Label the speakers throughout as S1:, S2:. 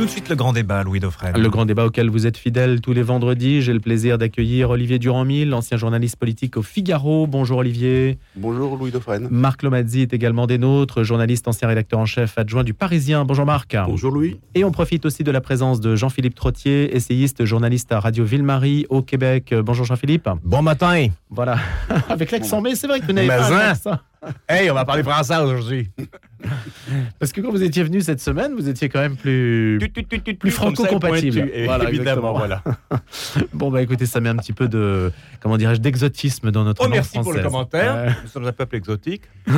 S1: Tout de suite le grand débat, Louis Dauphren.
S2: Le grand débat auquel vous êtes fidèle tous les vendredis. J'ai le plaisir d'accueillir Olivier Durand-Mille, ancien journaliste politique au Figaro. Bonjour Olivier.
S3: Bonjour Louis Dauphren.
S2: Marc Lomazzi est également des nôtres, journaliste, ancien rédacteur en chef adjoint du Parisien. Bonjour Marc.
S3: Bonjour Louis.
S2: Et on profite aussi de la présence de Jean-Philippe Trottier, essayiste, journaliste à Radio Ville-Marie au Québec. Bonjour Jean-Philippe.
S4: Bon matin.
S2: Voilà, avec l'accent, mais c'est vrai que vous n'avez pas
S4: Mais hein?
S2: ça.
S4: Hey, on va parler français aujourd'hui.
S2: Parce que quand vous étiez venu cette semaine, vous étiez quand même plus, plus franco-compatible.
S4: Voilà, évidemment, voilà.
S2: Bon, bah écoutez, ça met un petit peu de, comment dirais-je, d'exotisme dans notre
S4: Oh,
S2: langue
S4: merci pour le
S2: française.
S4: commentaire. Nous sommes un peuple exotique.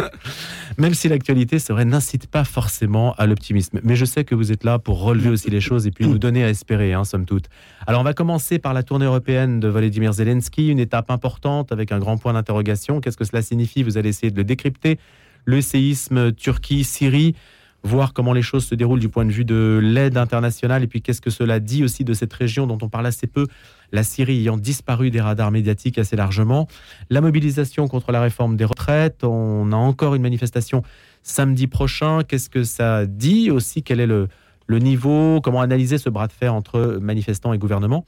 S2: Même si l'actualité, c'est vrai, n'incite pas forcément à l'optimisme. Mais je sais que vous êtes là pour relever aussi les choses et puis nous donner à espérer, hein, somme toute. Alors, on va commencer par la tournée européenne de Volodymyr Zelensky, une étape importante avec un grand point d'interrogation. Qu'est-ce que cela signifie? Vous allez essayer de le décrypter. Le séisme Turquie, Syrie, voir comment les choses se déroulent du point de vue de l'aide internationale et puis qu'est-ce que cela dit aussi de cette région dont on parle assez peu, la Syrie ayant disparu des radars médiatiques assez largement. La mobilisation contre la réforme des retraites, on a encore une manifestation samedi prochain. Qu'est-ce que ça dit aussi? Quel est le, le niveau? Comment analyser ce bras de fer entre manifestants et gouvernement?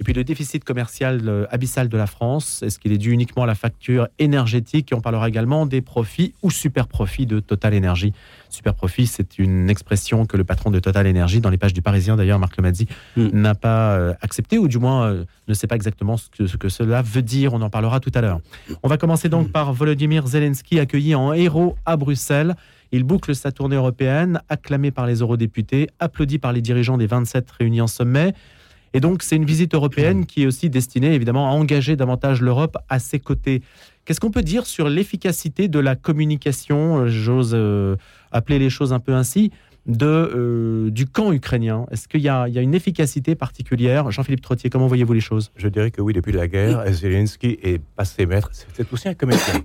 S2: Et puis le déficit commercial euh, abyssal de la France, est-ce qu'il est dû uniquement à la facture énergétique? Et on parlera également des profits ou super profits de Total Energy. Super profit, c'est une expression que le patron de Total Energy, dans les pages du Parisien d'ailleurs, Marc Lemazzi,
S3: Mm.
S2: n'a pas euh, accepté ou du moins euh, ne sait pas exactement ce que, ce que cela veut dire. On en parlera tout à l'heure. On va commencer donc par Volodymyr Zelensky, accueilli en héros à Bruxelles. Il boucle sa tournée européenne, acclamé par les eurodéputés, applaudi par les dirigeants des 27 réunis en sommet. Et donc, c'est une visite européenne qui est aussi destinée, évidemment, à engager davantage l'Europe à ses côtés. Qu'est-ce qu'on peut dire sur l'efficacité de la communication, euh, j'ose euh, appeler les choses un peu ainsi, de, euh, du camp ukrainien? Est-ce qu'il y, a il y a une efficacité particulière? Jean-Philippe Trottier, comment voyez-vous les choses?
S4: Je dirais que oui, depuis la guerre, Zelensky est passé maître. C'est aussi un comédien.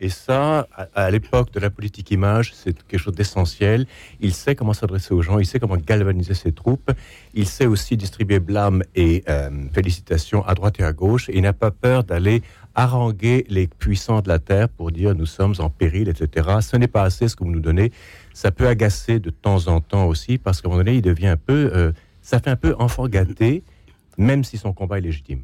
S4: Et ça, à, l'époque de la politique image, c'est quelque chose d'essentiel. Il sait comment s'adresser aux gens, il sait comment galvaniser ses troupes, il sait aussi distribuer blâme et euh, félicitations à droite et à gauche, il n'a pas peur d'aller haranguer les puissants de la terre pour dire nous sommes en péril, etc. Ce n'est pas assez ce que vous nous donnez. Ça peut agacer de temps en temps aussi, parce qu'à un moment donné, il devient un peu, euh, ça fait un peu enfant gâté, même si son combat est légitime.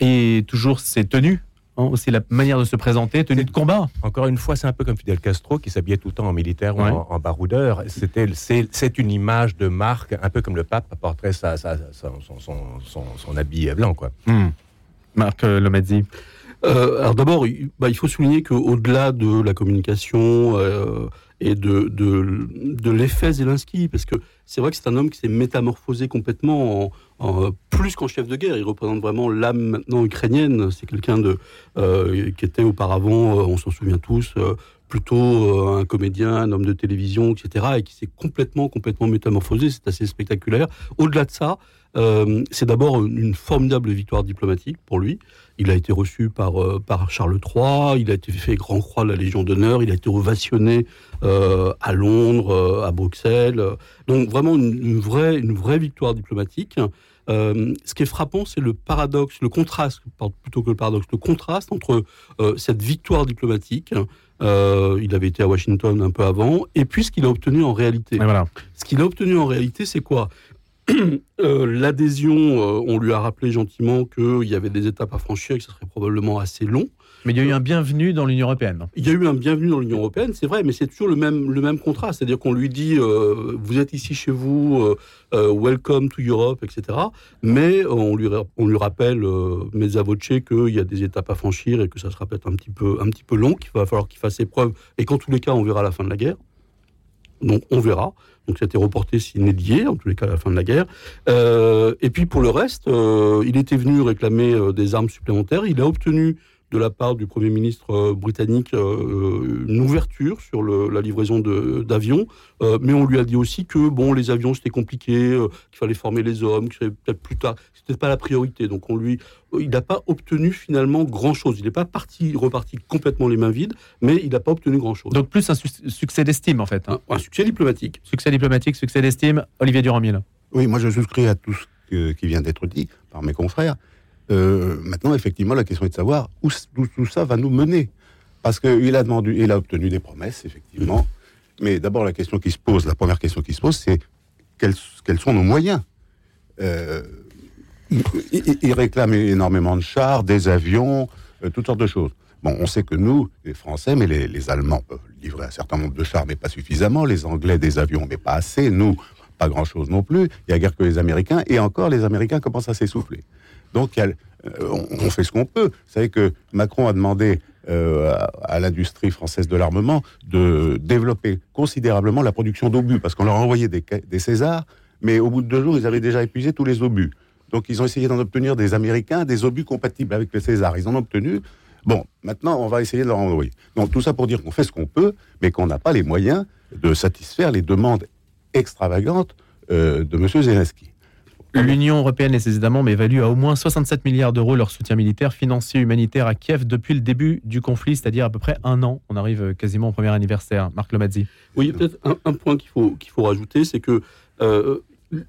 S2: Et toujours ses tenues, hein, aussi la manière de se présenter, tenue de combat.
S4: Encore une fois, c'est un peu comme Fidel Castro qui s'habillait tout le temps en militaire
S2: Ouais.
S4: ou en, en baroudeur. C'était, c'est, c'est une image de marque, un peu comme le pape porterait sa, sa- sa- son, son, son, son habit blanc, quoi.
S2: Marc euh, Lomazzi.
S3: Euh, alors d'abord, il, bah, il faut souligner qu'au-delà de la communication euh, et de, de, l'effet Zelensky, parce que c'est vrai que c'est un homme qui s'est métamorphosé complètement en, en- plus qu'en chef de guerre. Il représente vraiment l'âme maintenant ukrainienne. C'est quelqu'un de euh, qui était auparavant, euh, on s'en souvient tous, euh, plutôt euh, un comédien, un homme de télévision, etc., et qui s'est complètement, complètement métamorphosé. C'est assez spectaculaire. Au-delà de ça, euh, c'est d'abord une formidable victoire diplomatique pour lui. Il a été reçu par, euh, par Charles III, il a été fait grand croix de la Légion d'honneur, il a été ovationné à Londres, à Bruxelles. Donc vraiment une vraie, une vraie victoire diplomatique. Euh, ce qui est frappant, c'est le paradoxe, le contraste, pardon, plutôt que le paradoxe, le contraste entre euh, cette victoire diplomatique, euh, il avait été à Washington un peu avant, et puis ce qu'il a obtenu en réalité.
S2: Voilà.
S3: Ce qu'il a obtenu en réalité, c'est quoi? L'adhésion, on lui a rappelé gentiment qu'il y avait des étapes à franchir et que ce serait probablement assez long.
S2: Mais il y a eu un bienvenue dans l'Union européenne.
S3: Il y a eu un bienvenue dans l'Union européenne, c'est vrai, mais c'est toujours le même, le même contrat. C'est-à-dire qu'on lui dit euh, vous êtes ici chez vous, euh, euh, welcome to Europe, etc. Mais on, lui, on lui rappelle, euh, mes voce, qu'il y a des étapes à franchir et que ça sera peut-être un petit peu, un petit peu long, qu'il va falloir qu'il fasse ses preuves et qu'en tous les cas, on verra la fin de la guerre. Donc on verra. Donc c'était reporté s'il n'est lié, en tous les cas à la fin de la guerre. Et puis pour le reste, il était venu réclamer des armes supplémentaires. Il a obtenu de la part du Premier ministre euh, britannique euh, une ouverture sur le- la livraison d'avions, Euh, mais on lui a dit aussi que bon, les avions c'était compliqué, euh, qu'il fallait former les hommes, que c'était peut-être plus tard, c'était pas la priorité. Donc on lui, il n'a pas obtenu finalement grand chose. Il n'est pas parti, reparti complètement les mains vides, mais il n'a pas obtenu grand chose.
S2: Donc plus un su- succès d'estime en fait. hein.
S3: un, un succès diplomatique.
S2: Succès diplomatique, succès d'estime. Olivier Durand-Mille.
S5: Oui, moi je souscris à tout ce que- qui vient d'être dit par mes confrères. Euh, maintenant, effectivement, la question est de savoir où, tout ça va nous mener. Parce qu'il a demandé, il a obtenu des promesses, effectivement. Mais d'abord, la question qui se pose, la première question qui se pose, c'est quels, sont nos moyens? Euh, ils réclament énormément de chars, des avions, euh, toutes sortes de choses. Bon, on sait que nous, les Français, mais les, les Allemands peuvent livrer un certain nombre de chars, mais pas suffisamment. Les Anglais, des avions, mais pas assez. Nous, pas grand-chose non plus. Il n'y a guère que les Américains. Et encore, les Américains commencent à s'essouffler. Donc, euh, on, fait ce qu'on peut. Vous savez que Macron a demandé euh, à, l'industrie française de l'armement de développer considérablement la production d'obus, parce qu'on leur a envoyé des, Césars, mais au bout de deux jours, ils avaient déjà épuisé tous les obus. Donc, ils ont essayé d'en obtenir des Américains, des obus compatibles avec le César. Ils en ont obtenu. Bon, maintenant, on va essayer de leur envoyer. Donc, tout ça pour dire qu'on fait ce qu'on peut, mais qu'on n'a pas les moyens de satisfaire les demandes extravagantes euh, de M. Zelensky.
S2: L'Union européenne et ses États membres évaluent à au moins 67 milliards d'euros leur soutien militaire, financier, humanitaire à Kiev depuis le début du conflit, c'est-à-dire à peu près un an. On arrive euh, quasiment au premier anniversaire. Marc Lomazzi.
S3: Oui, peut-être un, un point qu'il faut, qu'il faut rajouter, c'est que euh,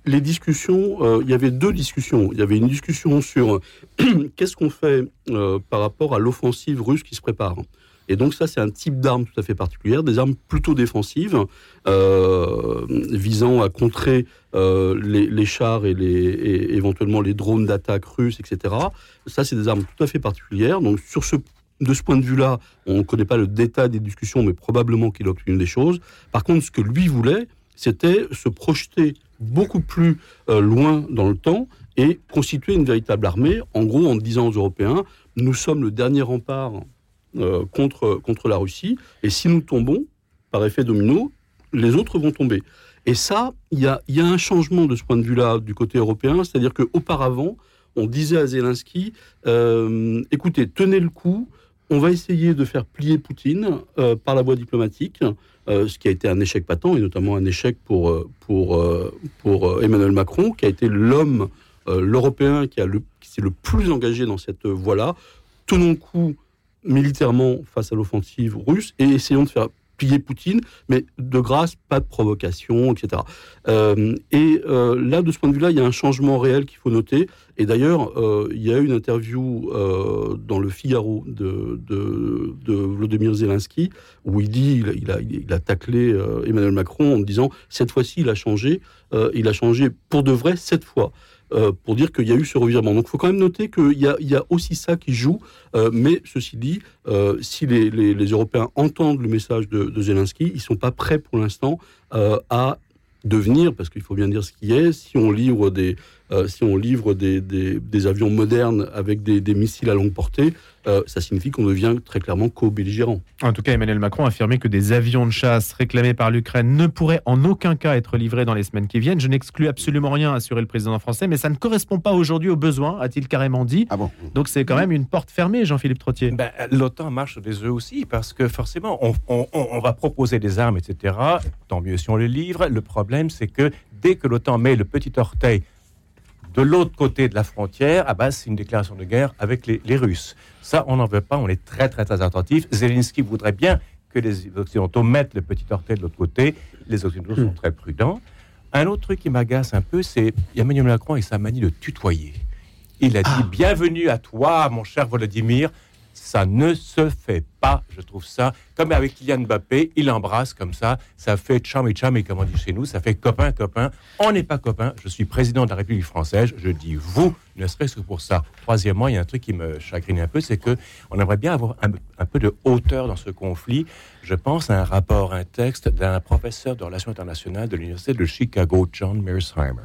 S3: les discussions, euh, il y avait deux discussions. Il y avait une discussion sur qu'est-ce qu'on fait euh, par rapport à l'offensive russe qui se prépare. Et donc ça, c'est un type d'arme tout à fait particulière, des armes plutôt défensives, euh, visant à contrer euh, les, chars et éventuellement les drones d'attaque russes, etc. Ça, c'est des armes tout à fait particulières. Donc sur ce, de ce point de vue-là, on ne connaît pas le détail des discussions, mais probablement qu'il a obtenu des choses. Par contre, ce que lui voulait, c'était se projeter beaucoup plus euh, loin dans le temps et constituer une véritable armée, en gros en disant aux Européens, nous sommes le dernier rempart euh, contre, contre la Russie, et si nous tombons, par effet domino, les autres vont tomber. Et ça, il y a, un changement de ce point de vue-là du côté européen, c'est-à-dire qu'auparavant, on disait à Zelensky, euh, écoutez, tenez le coup, on va essayer de faire plier Poutine euh, par la voie diplomatique, ce qui a été un échec patent, et notamment un échec pour, pour, Emmanuel Macron, qui a été l'homme, l'Européen qui, qui s'est le plus engagé dans cette voie-là. Tenons le coup militairement face à l'offensive russe et essayons de faire plier Poutine, mais de grâce, pas de provocation, etc. Euh, et euh, là, de ce point de vue-là, il y a un changement réel qu'il faut noter. Et d'ailleurs, euh, il y a eu une interview euh, dans le Figaro de, Vladimir Zelensky où il dit, il a, taclé euh, Emmanuel Macron en disant cette fois-ci, il a changé, euh, il a changé pour de vrai cette fois. Euh, pour dire qu'il y a eu ce revirement. Donc il faut quand même noter qu'il y a, aussi ça qui joue, euh, mais ceci dit, euh, si les, les- Européens entendent le message de, de Zelensky, ils ne sont pas prêts pour l'instant à devenir, parce qu'il faut bien dire ce qui est, si on livre des, euh, si on livre des, des- des avions modernes avec des, des missiles à longue portée, euh, ça signifie qu'on devient très clairement co-belligérant.
S2: En tout cas, Emmanuel Macron a affirmé que des avions de chasse réclamés par l'Ukraine ne pourraient en aucun cas être livrés dans les semaines qui viennent. Je n'exclus absolument rien, a assuré le président français, mais ça ne correspond pas aujourd'hui aux besoins, a-t-il carrément dit.
S5: Ah bon
S2: Donc c'est quand même une porte fermée, Jean-Philippe Trottier.
S4: Ben, L'OTAN marche des œufs aussi, parce que forcément, on- on va proposer des armes, etc. Tant mieux si on les livre. Le problème, c'est que dès que l'OTAN met le petit orteil de l'autre côté de la frontière, ah ben, c'est une déclaration de guerre avec les, les Russes. Ça, on n'en veut pas, on est très, très, très attentif. Zelensky voudrait bien que les Occidentaux mettent le petit orteil de l'autre côté. Les Occidentaux sont très prudents. Un autre truc qui m'agace un peu, c'est Emmanuel Macron et sa manie de tutoyer. Il a dit Bienvenue à toi, mon cher Volodymyr. Ça ne se fait pas, je trouve ça. Comme avec Kylian Mbappé, il embrasse comme ça. Ça fait cham et cham, et comme on dit chez nous, ça fait copain, copain. On n'est pas copain. Je suis président de la République française. Je dis vous, ne serait-ce que pour ça. Troisièmement, il y a un truc qui me chagrine un peu, c'est que on aimerait bien avoir un, un peu de hauteur dans ce conflit. Je pense à un rapport, un texte d'un professeur de relations internationales de l'Université de Chicago, John Mearsheimer.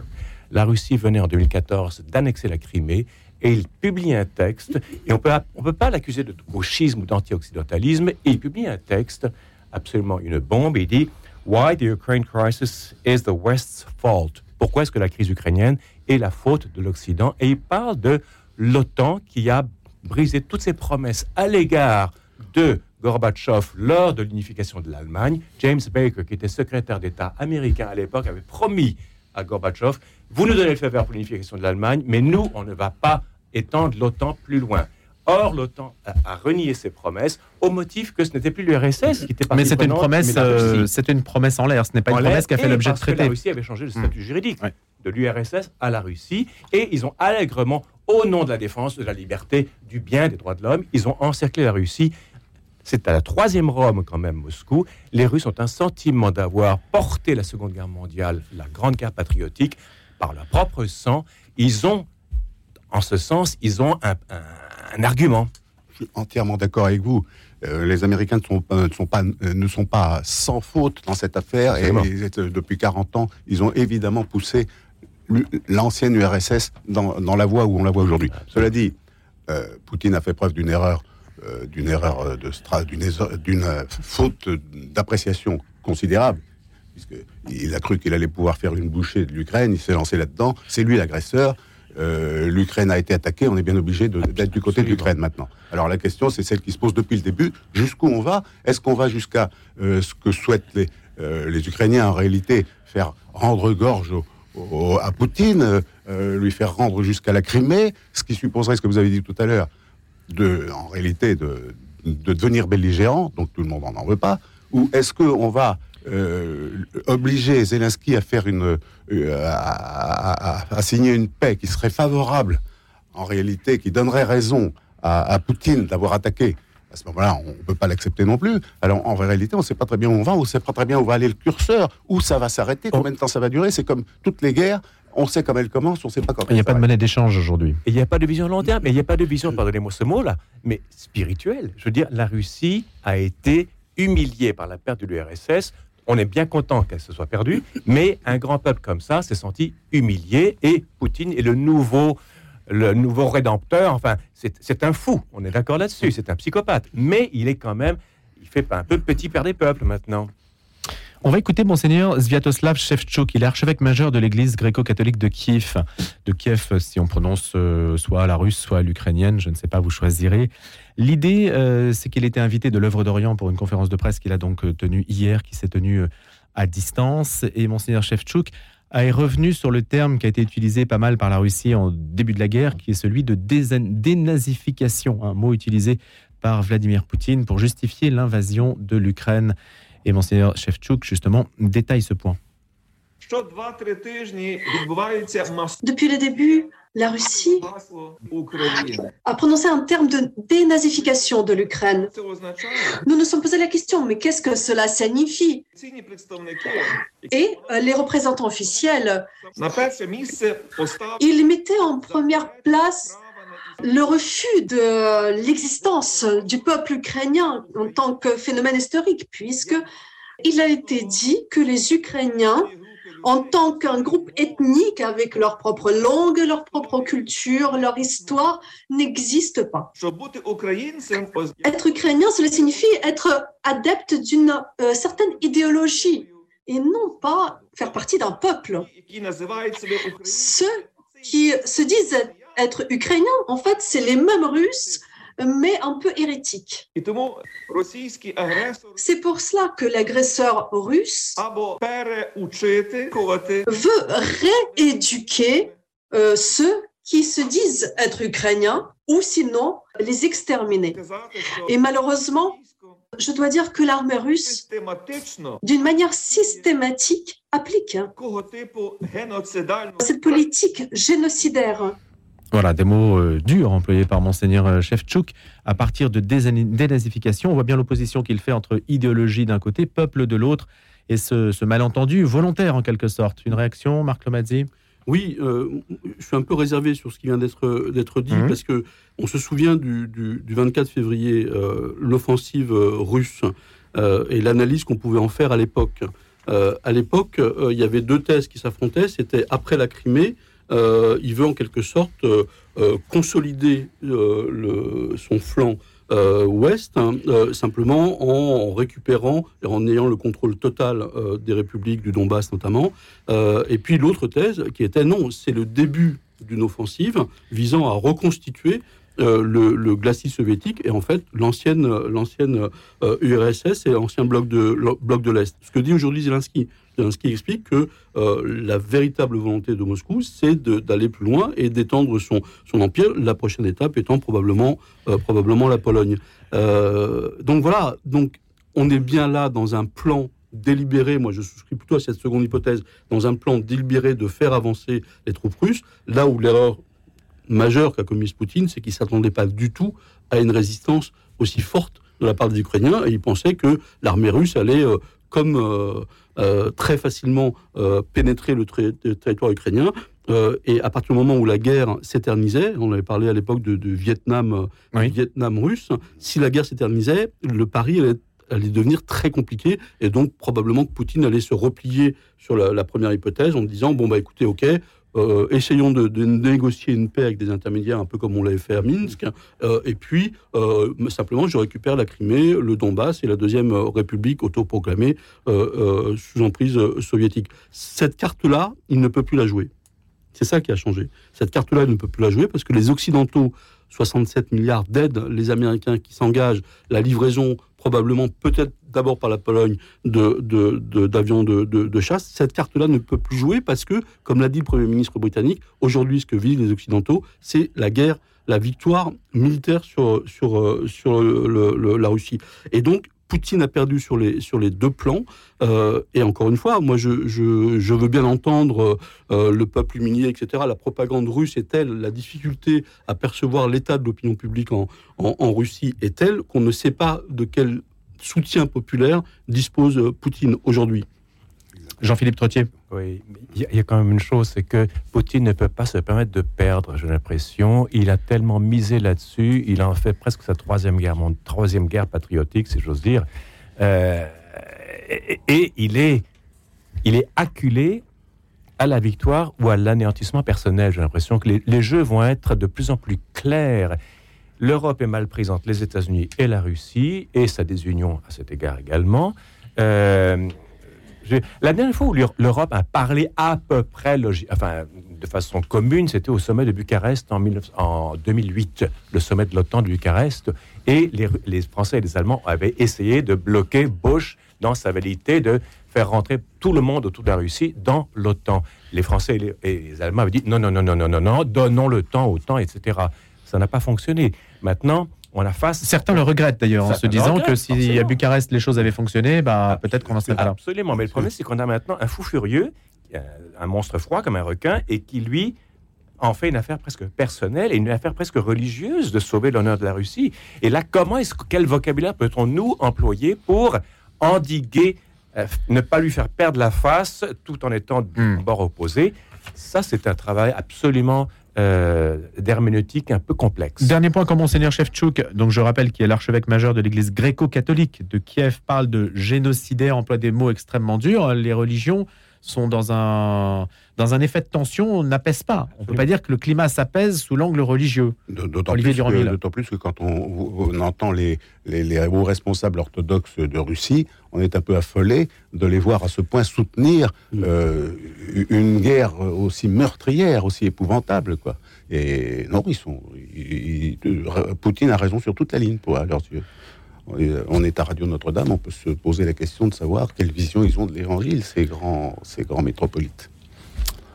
S4: La Russie venait en 2014 d'annexer la Crimée et il publie un texte, et on peut, on peut pas l'accuser de gauchisme ou d'anti-occidentalisme, il publie un texte, absolument une bombe, il dit Why the Ukraine crisis is the West's fault. Pourquoi est-ce que la crise ukrainienne est la faute de l'Occident? Et il parle de l'OTAN qui a brisé toutes ses promesses à l'égard de Gorbatchev lors de l'unification de l'Allemagne. James Baker, qui était secrétaire d'État américain à l'époque, avait promis à Gorbatchev, vous nous donnez le feu vert pour l'unification de l'Allemagne, mais nous, on ne va pas étendre l'OTAN plus loin. Or, l'OTAN a, a renié ses promesses au motif que ce n'était plus l'URSS qui était
S2: Mais
S4: partie
S2: c'était une promesse,
S4: mais
S2: euh, c'était une promesse en l'air. Ce n'est pas
S4: En
S2: une promesse qui a fait
S4: et
S2: l'objet de
S4: que La. Russie avait changé le statut juridique
S2: Ouais.
S4: de l'URSS à la Russie et ils ont allègrement, au nom de la défense de la liberté, du bien, des droits de l'homme, ils ont encerclé la Russie. C'est à la troisième Rome quand même, Moscou. Les Russes ont un sentiment d'avoir porté la Seconde Guerre mondiale, la Grande Guerre patriotique, par leur propre sang. Ils ont, en ce sens, ils ont un, argument.
S5: Je suis entièrement d'accord avec vous. Euh, les Américains ne sont, ne, sont pas, euh, ne sont pas sans faute dans cette affaire et, depuis 40 ans, ils ont évidemment poussé l'ancienne URSS dans, dans, la voie où on la voit aujourd'hui. Cela dit, euh, Poutine a fait preuve d'une erreur, euh, d'une erreur de d'une faute d'appréciation considérable, puisqu'il a cru qu'il allait pouvoir faire une bouchée de l'Ukraine, il s'est lancé là-dedans, c'est lui l'agresseur. Euh, L'Ukraine a été attaquée, on est bien obligé d'être du côté de l'Ukraine maintenant. Alors la question, c'est celle qui se pose depuis le début. Jusqu'où on va? Est-ce qu'on va jusqu'à ce que souhaitent les, les Ukrainiens en réalité faire rendre gorge à Poutine, euh, lui faire rendre jusqu'à la Crimée, ce qui supposerait ce que vous avez dit tout à l'heure, de, en réalité, de, de, devenir belligérant, donc tout le monde n'en veut pas, ou est-ce qu'on va euh, obliger Zelensky à faire une, euh, à, signer une paix qui serait favorable, en réalité, qui donnerait raison à Poutine d'avoir attaqué à ce moment-là, on ne peut pas l'accepter non plus. Alors, en réalité, on ne sait pas très bien où on va, on ne sait pas très bien où va aller le curseur, où ça va s'arrêter, combien de temps ça va durer. C'est comme toutes les guerres. On sait comment elles commencent, on ne sait pas comment.
S2: Il n'y a pas de monnaie d'échange aujourd'hui.
S4: Il n'y a pas de vision long terme, mais il n'y a pas de vision, pardonnez-moi ce mot-là, mais spirituelle. Je veux dire, la Russie a été humiliée par la perte de l'URSS. On est bien content qu'elle se soit perdue, mais un grand peuple comme ça s'est senti humilié et Poutine est le nouveau le nouveau rédempteur, enfin, c'est un fou, on est d'accord là-dessus, c'est un psychopathe. Mais il est quand même, il fait un peu petit père des peuples maintenant.
S2: On va écouter Monseigneur Sviatoslav Shevchuk. Il est archevêque majeur de l'église gréco-catholique de Kiev. De Kiev, si on prononce euh, soit la russe, soit l'ukrainienne, je ne sais pas, vous choisirez. L'idée, euh, c'est qu'il était invité de l'œuvre d'Orient pour une conférence de presse qu'il a donc euh, tenue hier, qui s'est tenue à distance. Et Monseigneur Shevchuk est revenu sur le terme qui a été utilisé pas mal par la Russie en début de la guerre, qui est celui de dénazification, un mot utilisé par Vladimir Poutine pour justifier l'invasion de l'Ukraine. Et Monseigneur Shevchuk, justement, détaille ce point.
S1: Depuis le début, la Russie a prononcé un terme de dénazification de l'Ukraine. Nous nous sommes posé la question, mais qu'est-ce que cela signifie? Et euh, les représentants officiels, ils mettaient en première place le refus de l'existence du peuple ukrainien en tant que phénomène historique, puisque il a été dit que les Ukrainiens en tant qu'un groupe ethnique avec leur propre langue, leur propre culture, leur histoire, n'existe pas. Être ukrainien, cela signifie être adepte d'une euh, certaine idéologie et non pas faire partie d'un peuple. Ceux qui se disent être ukrainiens, en fait, c'est les mêmes Russes mais un peu hérétique. C'est pour cela que l'agresseur russe veut rééduquer euh, ceux qui se disent être ukrainiens ou sinon les exterminer. Et malheureusement, je dois dire que l'armée russe, d'une manière systématique, applique cette politique génocidaire
S2: voilà, des mots euh, durs employés par Monseigneur euh, Shevchuk. À partir de dénazification, on voit bien l'opposition qu'il fait entre idéologie d'un côté, peuple de l'autre, et ce, malentendu volontaire en quelque sorte. Une réaction, Marc Lomazzi?
S3: Oui, euh, je suis un peu réservé sur ce qui vient d'être dit, mmh. parce que on se souvient du, 24 février, l'offensive russe et l'analyse qu'on pouvait en faire à l'époque. à l'époque, il y avait deux thèses qui s'affrontaient, c'était après la Crimée, il veut en quelque sorte euh, euh, consolider son flanc ouest, hein, simplement en, récupérant et en ayant le contrôle total des républiques du Donbass notamment. et puis l'autre thèse qui était non, c'est le début d'une offensive visant à reconstituer le, glacis soviétique et en fait l'ancienne l'ancienne URSS et l'ancien bloc de bloc de l'Est. Ce que dit aujourd'hui Zelensky, qui explique que euh, la véritable volonté de Moscou, c'est d'aller plus loin et d'étendre son, son empire, la prochaine étape étant probablement, euh, probablement la Pologne. Euh, donc voilà, donc on est bien là dans un plan délibéré, moi je souscris plutôt à cette seconde hypothèse, dans un plan délibéré de faire avancer les troupes russes, là où l'erreur majeure qu'a commise Poutine, c'est qu'il ne s'attendait pas du tout à une résistance aussi forte de la part des Ukrainiens et ils pensaient que l'armée russe allait, comme très facilement, pénétrer le, territoire ukrainien. et à partir du moment où la guerre s'éternisait, on avait parlé à l'époque de, Vietnam, Vietnam russe, si la guerre s'éternisait, le pari allait allait devenir très compliqué et donc probablement que Poutine allait se replier sur la, première hypothèse en disant bon bah écoutez ok euh, essayons de, négocier une paix avec des intermédiaires un peu comme on l'avait fait à Minsk. Euh, et puis euh, simplement je récupère la Crimée le Donbass et la deuxième république autoproclamée sous emprise soviétique. Cette carte là il ne peut plus la jouer. C'est ça qui a changé. Cette carte là il ne peut plus la jouer parce que les occidentaux 67 milliards d'aides, les Américains qui s'engagent, la livraison probablement peut-être d'abord par la Pologne d'avions de, de, de, chasse, cette carte-là ne peut plus jouer parce que, comme l'a dit le Premier ministre britannique, aujourd'hui ce que vivent les Occidentaux, c'est la guerre, la victoire militaire sur, sur, sur la Russie. Et donc, Poutine a perdu sur les, sur les deux plans. Euh, et encore une fois, moi, je, veux bien entendre euh, le peuple humilié, etc. La propagande russe est telle, la difficulté à percevoir l'état de l'opinion publique en, en, Russie est telle qu'on ne sait pas de quel soutien populaire dispose Poutine aujourd'hui.
S2: Jean-Philippe Trottier.
S4: Oui, il y, a quand même une chose, c'est que Poutine ne peut pas se permettre de perdre, j'ai l'impression. Il a tellement misé là-dessus, il en fait presque sa troisième guerre, mon troisième guerre patriotique, si j'ose dire. Euh, et, il, est, il est acculé à la victoire ou à l'anéantissement personnel. J'ai l'impression que les, jeux vont être de plus en plus clairs. L'Europe est mal présente, les États-Unis et la Russie, et sa désunion à cet égard également. Euh, la dernière fois où l'Europe a parlé à peu près enfin, de façon commune, c'était au sommet de Bucarest en, en 2008, le sommet de l'OTAN de Bucarest, et les, Français et les Allemands avaient essayé de bloquer Bush dans sa validité de faire rentrer tout le monde autour de la Russie dans l'OTAN. Les Français et les, Allemands avaient dit non, non, non, non, non, non, non, donnons le temps au temps, etc. Ça n'a pas fonctionné. Maintenant, on a face.
S2: Certains le regrettent d'ailleurs en se disant que si à Bucarest les choses avaient fonctionné, bah, peut-être qu'on en serait pas là.
S4: Absolument, mais le problème c'est qu'on a maintenant un fou furieux, un monstre froid comme un requin, et qui lui en fait une affaire presque personnelle et une affaire presque religieuse de sauver l'honneur de la Russie. Et là, comment est-ce quel vocabulaire peut-on nous employer pour endiguer, euh, ne pas lui faire perdre la face tout en étant du hmm. bord opposé? Ça, c'est un travail absolument euh, d'herméneutique un peu complexe.
S2: Dernier point, comme Monseigneur Shevchuk, donc je rappelle qu'il est l'archevêque majeur de l'Église gréco-catholique de Kiev, parle de génocidaire, emploie des mots extrêmement durs. Les religions sont dans un, dans un effet de tension, on n'apaise pas. On ne peut pas dire que le climat s'apaise sous l'angle religieux.
S5: D'autant plus, plus, que quand on, entend les, les, hauts responsables orthodoxes de Russie, on est un peu affolé de les voir à ce point soutenir mm. euh, une guerre aussi meurtrière, aussi épouvantable. Quoi. Et non, ils sont. Poutine a raison sur toute la ligne, pour, à leurs yeux on est à Radio Notre-Dame, on peut se poser la question de savoir quelle vision ils ont de l'Évangile, ces grands, ces grands métropolites.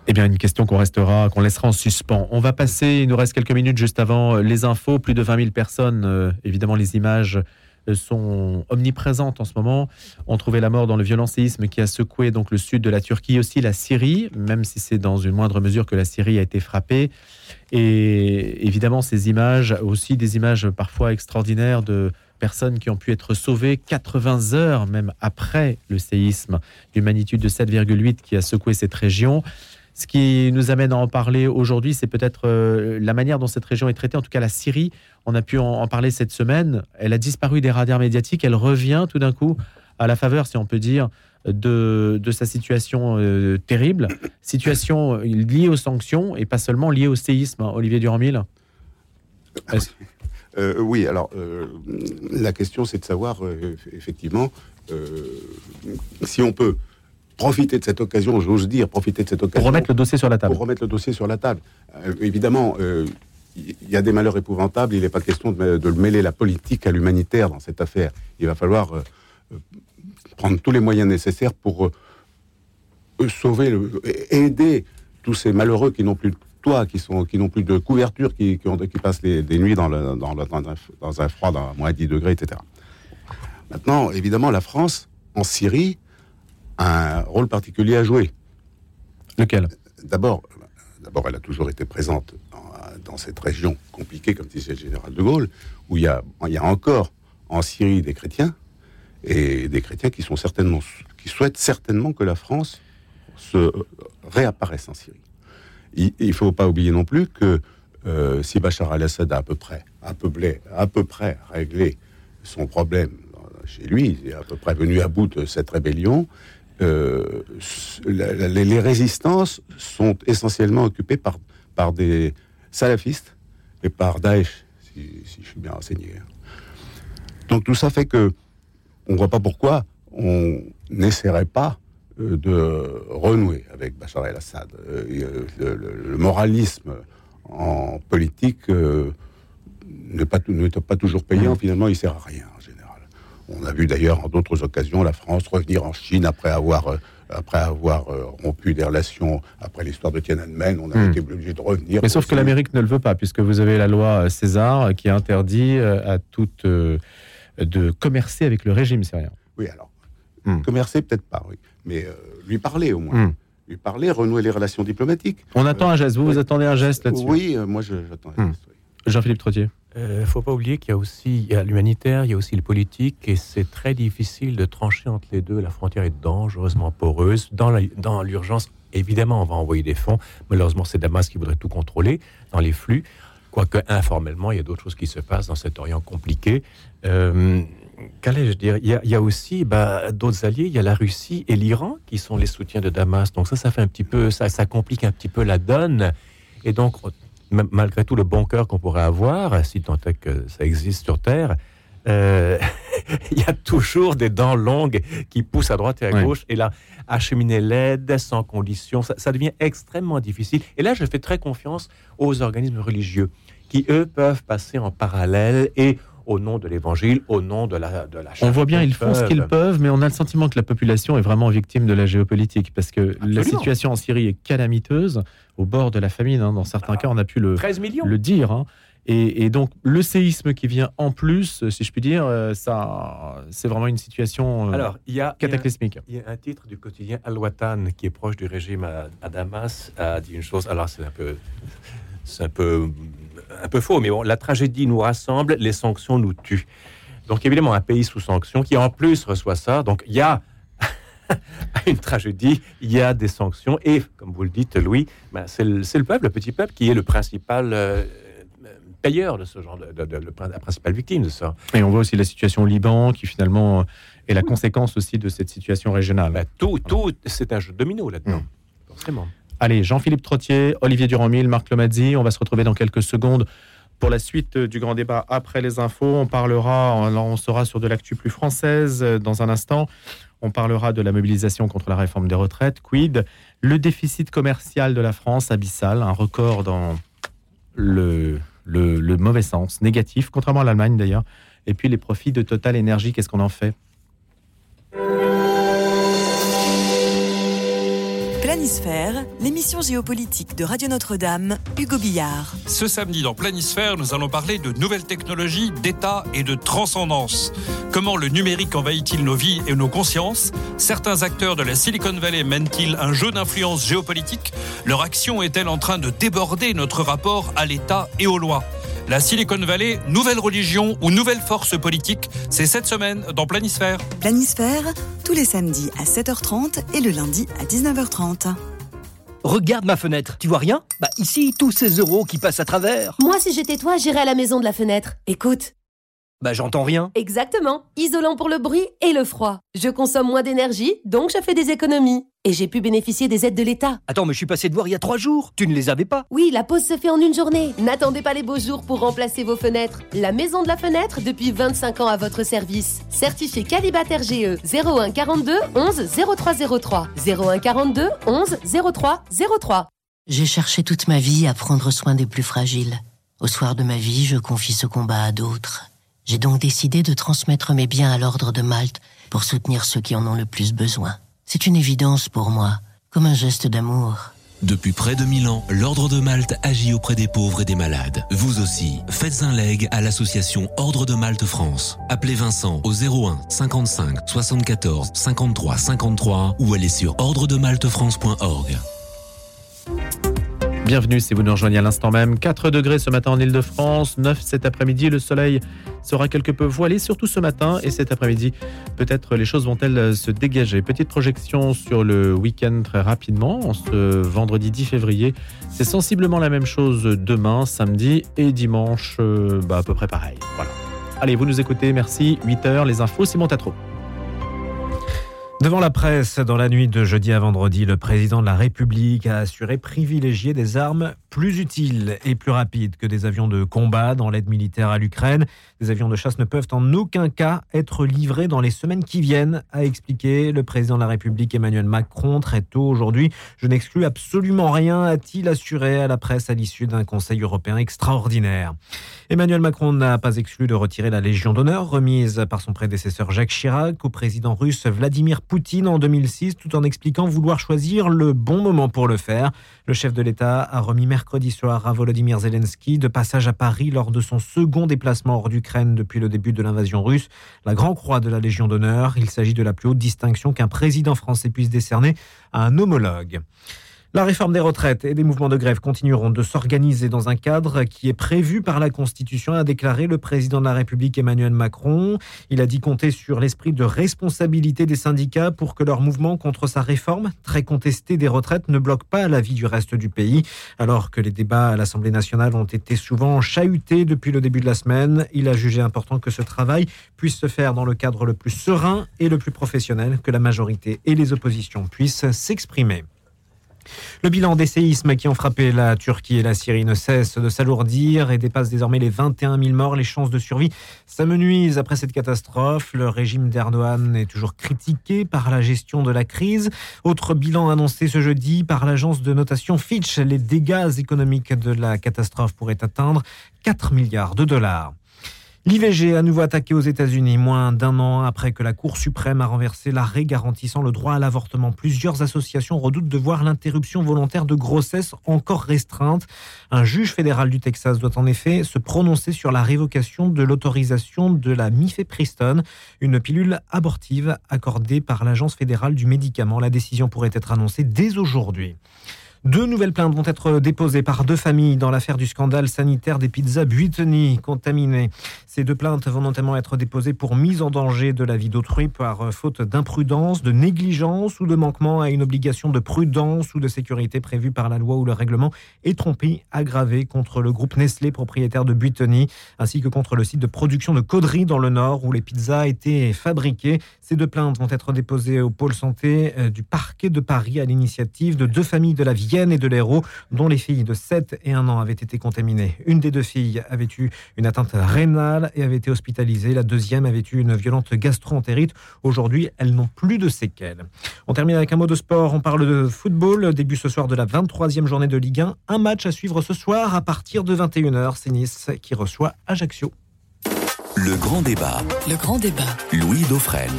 S2: Eh bien, une question qu'on restera, qu'on laissera en suspens. On va passer, il nous reste quelques minutes juste avant les infos. Plus de 20 000 personnes, euh, évidemment, les images euh, sont omniprésentes en ce moment. On trouvait la mort dans le violent séisme qui a secoué donc le sud de la Turquie, aussi la Syrie, même si c'est dans une moindre mesure que la Syrie a été frappée. Et évidemment, ces images, aussi des images parfois extraordinaires de personnes qui ont pu être sauvées 80 heures même après le séisme d'une magnitude de 7,8 qui a secoué cette région. Ce qui nous amène à en parler aujourd'hui, c'est peut-être euh, la manière dont cette région est traitée. En tout cas, la Syrie, on a pu en, parler cette semaine. Elle a disparu des radars médiatiques. Elle revient tout d'un coup à la faveur, si on peut dire, de, sa situation euh, terrible. Situation liée aux sanctions et pas seulement liée au séisme. Olivier Durand-Mille
S5: euh, oui, alors euh, la question c'est de savoir euh, effectivement si on peut profiter de cette occasion, j'ose dire, profiter de cette occasion.
S2: Pour remettre le dossier sur la table.
S5: Pour remettre le dossier sur la table. évidemment, il y a des malheurs épouvantables, il n'est pas question de, de, mêler la politique à l'humanitaire dans cette affaire. Il va falloir prendre tous les moyens nécessaires pour sauver, le, aider tous ces malheureux qui n'ont plus qui sont qui n'ont plus de couverture, qui, qui, ont, qui passent les, des nuits dans, le, dans, le, dans, un, froid dans moins 10 degrés, etc. Maintenant, évidemment, la France, en Syrie, a un rôle particulier à jouer.
S2: Lequel?
S5: D'abord, d'abord, elle a toujours été présente dans, cette région compliquée, comme disait le général de Gaulle, où il y a, il y a encore en Syrie des chrétiens, et des chrétiens qui, sont certainement, qui souhaitent certainement que la France se réapparaisse en Syrie. Il ne faut pas oublier non plus que euh, si Bachar al-Assad a à peu près, à peu, à peu près réglé son problème chez lui, est à peu près venu à bout de cette rébellion, euh, les, résistances sont essentiellement occupées par, des salafistes et par Daesh, si, je suis bien renseigné. Donc tout ça fait que on ne voit pas pourquoi on n'essaierait pas euh, de renouer avec Bachar el-Assad. Euh, le, moralisme en politique n'est pas, pas, toujours payant, mmh. finalement il sert à rien. On a vu d'ailleurs en d'autres occasions la France revenir en Chine après avoir, euh, après avoir euh, rompu des relations après l'histoire de Tiananmen. On a hmm. été obligé de revenir.
S2: Mais sauf que l'Amérique ne le veut pas, puisque vous avez la loi César qui interdit euh, à toute de commercer avec le régime syrien.
S5: Oui, alors hmm. commercer peut-être pas, oui, mais lui parler au moins. Hmm. Lui parler, renouer les relations diplomatiques.
S2: On attend un geste. Vous, vous attendez un geste là-dessus?
S5: Oui, moi j'attends un geste.
S2: Jean-Philippe Trottier.
S4: Il euh, ne faut pas oublier qu'il y a aussi l'humanitaire, il y a aussi le politique, et c'est très difficile de trancher entre les deux. La frontière est dangereusement poreuse. Dans l'urgence, évidemment, on va envoyer des fonds. Malheureusement, c'est Damas qui voudrait tout contrôler dans les flux. Quoique informellement, il y a d'autres choses qui se passent dans cet Orient compliqué. Euh, qu'allais-je dire il y, a, aussi bah, d'autres alliés. Il y a la Russie et l'Iran qui sont les soutiens de Damas. Donc ça, ça fait un petit peu, ça, ça complique un petit peu la donne. Et donc, malgré tout le bon cœur qu'on pourrait avoir, si tant est que ça existe sur Terre, euh, il y a toujours des dents longues qui poussent à droite et à gauche. Et là, acheminer l'aide sans condition, ça, devient extrêmement difficile. Et là, je fais très confiance aux organismes religieux qui, eux, peuvent passer en parallèle et au nom de l'évangile, au nom de la, de la
S2: On voit bien, ils font ce qu'ils peuvent, mais on a le sentiment que la population est vraiment victime de la géopolitique, parce que la situation en Syrie est calamiteuse, au bord de la famine. Hein. Dans certains ah. cas, on a pu le, le dire. Hein. Et, donc, le séisme qui vient en plus, si je puis dire, euh, ça, c'est vraiment une situation euh, Alors, y a, cataclysmique.
S4: Il y, a un titre du quotidien Al-Watan, qui est proche du régime à, Damas, a dit une chose. Alors, c'est un peu, c'est un peu un peu faux, mais bon, la tragédie nous rassemble, les sanctions nous tuent. Donc évidemment, un pays sous sanctions qui en plus reçoit ça, donc il y a une tragédie, il y a des sanctions, et comme vous le dites, Louis, ben, c'est le, peuple, le petit peuple, qui est le principal euh, payeur de ce genre, de, la principale victime de ça.
S2: Et on voit aussi la situation au Liban, qui finalement est la conséquence aussi de cette situation régionale.
S4: Ben, tout, tout c'est un jeu de domino là-dedans, mm. forcément.
S2: Allez, Jean-Philippe Trottier, Olivier Durand-Mille, Marc Lomazzi, on va se retrouver dans quelques secondes pour la suite du grand débat après les infos. On parlera, on sera sur de l'actu plus française dans un instant. On parlera de la mobilisation contre la réforme des retraites. Quid? Le déficit commercial de la France abyssal, un record dans le, le, mauvais sens, négatif, contrairement à l'Allemagne d'ailleurs. Et puis les profits de Total Énergie, qu'est-ce qu'on en fait?
S6: Planisphère, l'émission géopolitique de Radio Notre-Dame, Hugo Billard.
S7: Ce samedi dans Planisphère, nous allons parler de nouvelles technologies, d'état et de transcendance. Comment le numérique envahit-il nos vies et nos consciences Certains acteurs de la Silicon Valley mènent-ils un jeu d'influence géopolitique Leur action est-elle en train de déborder notre rapport à l'État et aux lois la Silicon Valley, nouvelle religion ou nouvelle force politique, c'est cette semaine dans Planisphère.
S6: Planisphère, tous les samedis à 7h30 et le lundi à 19h30.
S8: Regarde ma fenêtre, tu vois rien? Bah ici, tous ces euros qui passent à travers.
S9: Moi, si j'étais toi, j'irais à la maison de la fenêtre. Écoute.
S8: Bah j'entends rien.
S9: Exactement. Isolant pour le bruit et le froid. Je consomme moins d'énergie, donc je fais des économies. Et j'ai pu bénéficier des aides de l'État.
S8: Attends, mais je suis passé de voir il y a trois jours. Tu ne les avais pas
S9: Oui, la pause se fait en une journée. N'attendez pas les beaux jours pour remplacer vos fenêtres. La maison de la fenêtre depuis 25 ans à votre service. Certifié Calibat RGE 01 42 11 0303. 01 42 11 03 03.
S10: J'ai cherché toute ma vie à prendre soin des plus fragiles. Au soir de ma vie, je confie ce combat à d'autres. J'ai donc décidé de transmettre mes biens à l'ordre de Malte pour soutenir ceux qui en ont le plus besoin. C'est une évidence pour moi, comme un geste d'amour.
S11: Depuis près de 1000 ans, l'Ordre de Malte agit auprès des pauvres et des malades. Vous aussi, faites un leg à l'association Ordre de Malte France. Appelez Vincent au 01 55 74 53 53 ou allez sur ordredemaltefrance.org.
S2: Bienvenue si vous nous rejoignez à l'instant même. 4 degrés ce matin en Ile-de-France, 9 cet après-midi. Le soleil sera quelque peu voilée, surtout ce matin et cet après-midi. Peut-être les choses vont-elles se dégager? Petite projection sur le week-end très rapidement, ce vendredi 10 février. C'est sensiblement la même chose demain, samedi et dimanche, euh, bah, à peu près pareil. Voilà. Allez, vous nous écoutez, merci. 8h, les infos, Simon Tatro.
S12: Devant la presse, dans la nuit de jeudi à vendredi, le président de la République a assuré privilégier des armes plus utiles et plus rapides que des avions de combat dans l'aide militaire à l'Ukraine. Des avions de chasse ne peuvent en aucun cas être livrés dans les semaines qui viennent, a expliqué le président de la République Emmanuel Macron très tôt aujourd'hui. Je n'exclus absolument rien, a-t-il assuré à la presse à l'issue d'un Conseil européen extraordinaire. Emmanuel Macron n'a pas exclu de retirer la Légion d'honneur remise par son prédécesseur Jacques Chirac au président russe Vladimir Poutine en 2006, tout en expliquant vouloir choisir le bon moment pour le faire. Le chef de l'État a remis mercredi soir à Volodymyr Zelensky, de passage à Paris lors de son second déplacement hors d'Ukraine depuis le début de l'invasion russe, la Grand Croix de la Légion d'honneur. Il s'agit de la plus haute distinction qu'un président français puisse décerner à un homologue. La réforme des retraites et des mouvements de grève continueront de s'organiser dans un cadre qui est prévu par la Constitution, a déclaré le président de la République Emmanuel Macron. Il a dit compter sur l'esprit de responsabilité des syndicats pour que leur mouvement contre sa réforme, très contestée des retraites, ne bloque pas la vie du reste du pays. Alors que les débats à l'Assemblée nationale ont été souvent chahutés depuis le début de la semaine, il a jugé important que ce travail puisse se faire dans le cadre le plus serein et le plus professionnel, que la majorité et les oppositions puissent s'exprimer. Le bilan des séismes qui ont frappé la Turquie et la Syrie ne cesse de s'alourdir et dépasse désormais les 21 000 morts. Les chances de survie s'amenuisent après cette catastrophe. Le régime d'Erdogan est toujours critiqué par la gestion de la crise. Autre bilan annoncé ce jeudi par l'agence de notation Fitch, les dégâts économiques de la catastrophe pourraient atteindre 4 milliards de dollars. L'IVG à nouveau attaqué aux États-Unis, moins d'un an après que la Cour suprême a renversé l'arrêt garantissant le droit à l'avortement. Plusieurs associations redoutent de voir l'interruption volontaire de grossesse encore restreinte. Un juge fédéral du Texas doit en effet se prononcer sur la révocation de l'autorisation de la mifepristone, une pilule abortive accordée par l'Agence fédérale du médicament. La décision pourrait être annoncée dès aujourd'hui. Deux nouvelles plaintes vont être déposées par deux familles dans l'affaire du scandale sanitaire des pizzas Buitoni contaminées. Ces deux plaintes vont notamment être déposées pour mise en danger de la vie d'autrui par faute d'imprudence, de négligence ou de manquement à une obligation de prudence ou de sécurité prévue par la loi ou le règlement et tromperie aggravée contre le groupe Nestlé propriétaire de Buitoni ainsi que contre le site de production de Caudry dans le Nord où les pizzas étaient fabriquées. Ces deux plaintes vont être déposées au pôle santé euh, du parquet de Paris à l'initiative de deux familles de la vie et de l'Hérault, dont les filles de 7 et 1 an avaient été contaminées. Une des deux filles avait eu une atteinte rénale et avait été hospitalisée. La deuxième avait eu une violente gastro-entérite. Aujourd'hui, elles n'ont plus de séquelles. On termine avec un mot de sport. On parle de football. Début ce soir de la 23e journée de Ligue 1. Un match à suivre ce soir à partir de 21h. C'est Nice qui reçoit Ajaccio.
S13: Le grand débat.
S6: Le grand débat.
S13: Louis Dauphren.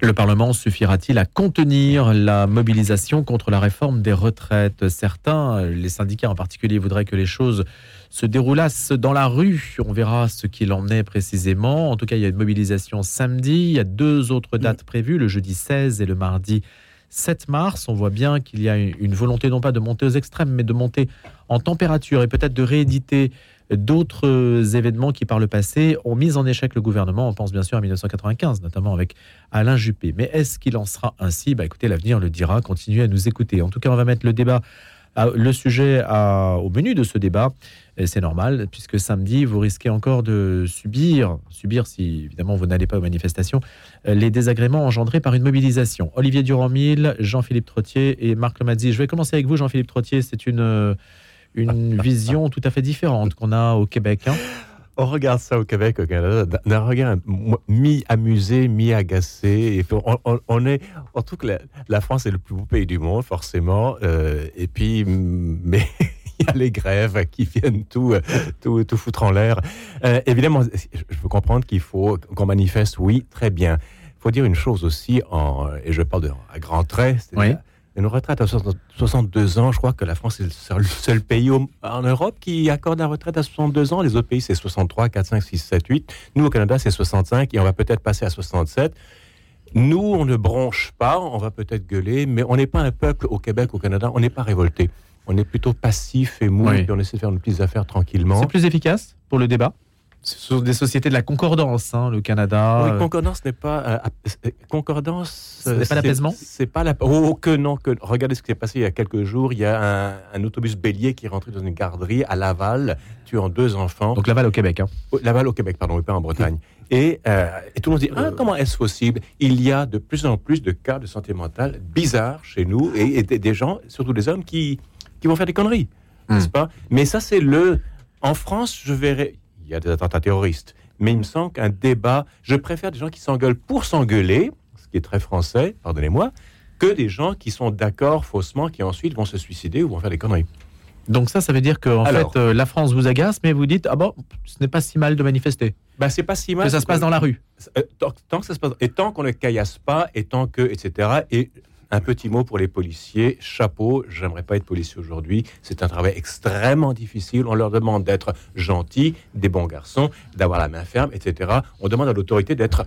S2: Le Parlement suffira-t-il à contenir la mobilisation contre la réforme des retraites? Certains, les syndicats en particulier, voudraient que les choses se déroulassent dans la rue. On verra ce qu'il en est précisément. En tout cas, il y a une mobilisation samedi. Il y a deux autres dates prévues, le jeudi 16 et le mardi 7 mars. On voit bien qu'il y a une volonté non pas de monter aux extrêmes, mais de monter en température et peut-être de rééditer d'autres événements qui, par le passé, ont mis en échec le gouvernement. On pense bien sûr à 1995, notamment avec Alain Juppé. Mais est-ce qu'il en sera ainsi? Bah, Écoutez, l'avenir le dira. Continuez à nous écouter. En tout cas, on va mettre le débat, le sujet au menu de ce débat. C'est normal, puisque samedi, vous risquez encore de subir, subir si évidemment vous n'allez pas aux manifestations, les désagréments engendrés par une mobilisation. Olivier Durand-Mille, Jean-Philippe Trottier et Marc Lemazzi. Je vais commencer avec vous, Jean-Philippe Trottier. C'est une une vision tout à fait différente qu'on a au Québec. Hein.
S4: on regarde ça au Québec, au Canada, d'un regard mi-amusé, mi-agacé. On, on, est, en tout cas, la, France est le plus beau pays du monde, forcément. Euh, et puis, mais il y a les grèves qui viennent tout, tout, tout foutre en l'air. Euh, évidemment, je veux comprendre qu'il faut qu'on manifeste, oui, très bien. Il faut dire une chose aussi, en, et je parle de, à grands traits, c'est une retraite à 62 ans, je crois que la France est le seul, pays en Europe qui accorde la retraite à 62 ans. Les autres pays, c'est 63, 4, 5, 6, 7, 8. Nous, au Canada, c'est 65 et on va peut-être passer à 67. Nous, on ne bronche pas, on va peut-être gueuler, mais on n'est pas un peuple au Québec, au Canada, on n'est pas révolté. On est plutôt passif et mou, et on essaie de faire nos petites affaires tranquillement.
S2: C'est plus efficace pour le débat? Ce sont des sociétés de la concordance, hein, le Canada.
S4: Oui, concordance n'est pas. euh, euh, concordance.
S2: Ce n'est pas l'apaisement
S4: C'est pas la. Oh, que non, que. Regardez ce qui s'est passé il y a quelques jours. Il y a un, un autobus bélier qui est rentré dans une garderie à Laval, tuant deux enfants.
S2: Donc Laval au Québec. Hein.
S4: Oh, Laval au Québec, pardon, et pas en Bretagne. Et, euh, et tout le monde dit ah, comment est-ce possible? Il y a de plus en plus de cas de santé mentale bizarres chez nous et, et des, gens, surtout des hommes, qui, qui vont faire des conneries, n'est-ce pas? Mais ça, c'est le. En France, je verrais. Il y a des attentats terroristes, mais il me semble qu'un débat. Je préfère des gens qui s'engueulent pour s'engueuler, ce qui est très français, pardonnez-moi, que des gens qui sont d'accord faussement, qui ensuite vont se suicider ou vont faire des conneries.
S2: Donc ça, ça veut dire que en
S4: Alors.
S2: fait, euh, la France vous agace, mais vous dites ah bon, ce n'est pas si mal de manifester.
S4: Ben, c'est pas si mal.
S2: Que ça se passe dans la rue.
S4: Euh, tant, tant que ça se passe, et tant qu'on ne caillasse pas, et tant que, etc. Et un petit mot pour les policiers. Chapeau, j'aimerais pas être policier aujourd'hui. C'est un travail extrêmement difficile. On leur demande d'être gentils, des bons garçons, d'avoir la main ferme, etc. On demande à l'autorité d'être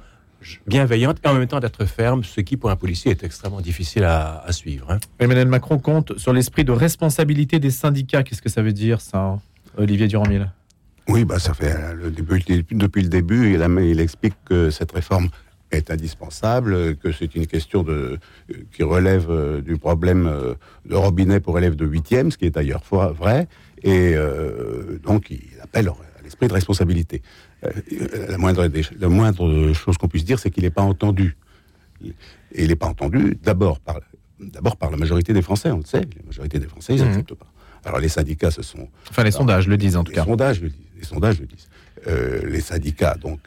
S4: bienveillante et en même temps d'être ferme, ce qui pour un policier est extrêmement difficile à, à suivre. hein.
S2: Emmanuel Macron compte sur l'esprit de responsabilité des syndicats. Qu'est-ce que ça veut dire, ça, Olivier Durand-Mille
S5: Oui, bah, ça fait euh, le début, depuis le début, il, a- il explique que cette réforme est indispensable, que c'est une question de, qui relève euh, du problème euh, de robinet pour élèves de 8e, ce qui est d'ailleurs vrai, et euh, donc il appelle à l'esprit de responsabilité. Euh, la, moindre des, la moindre chose qu'on puisse dire, c'est qu'il n'est pas entendu. Et il n'est pas entendu d'abord par, d'abord par la majorité des Français, on le sait, la majorité des Français, ils n'acceptent pas. Alors les syndicats, ce sont
S2: Enfin, les sondages le disent en tout
S5: les
S2: cas.
S5: Sondages le disent, les sondages le disent. Euh, les syndicats donc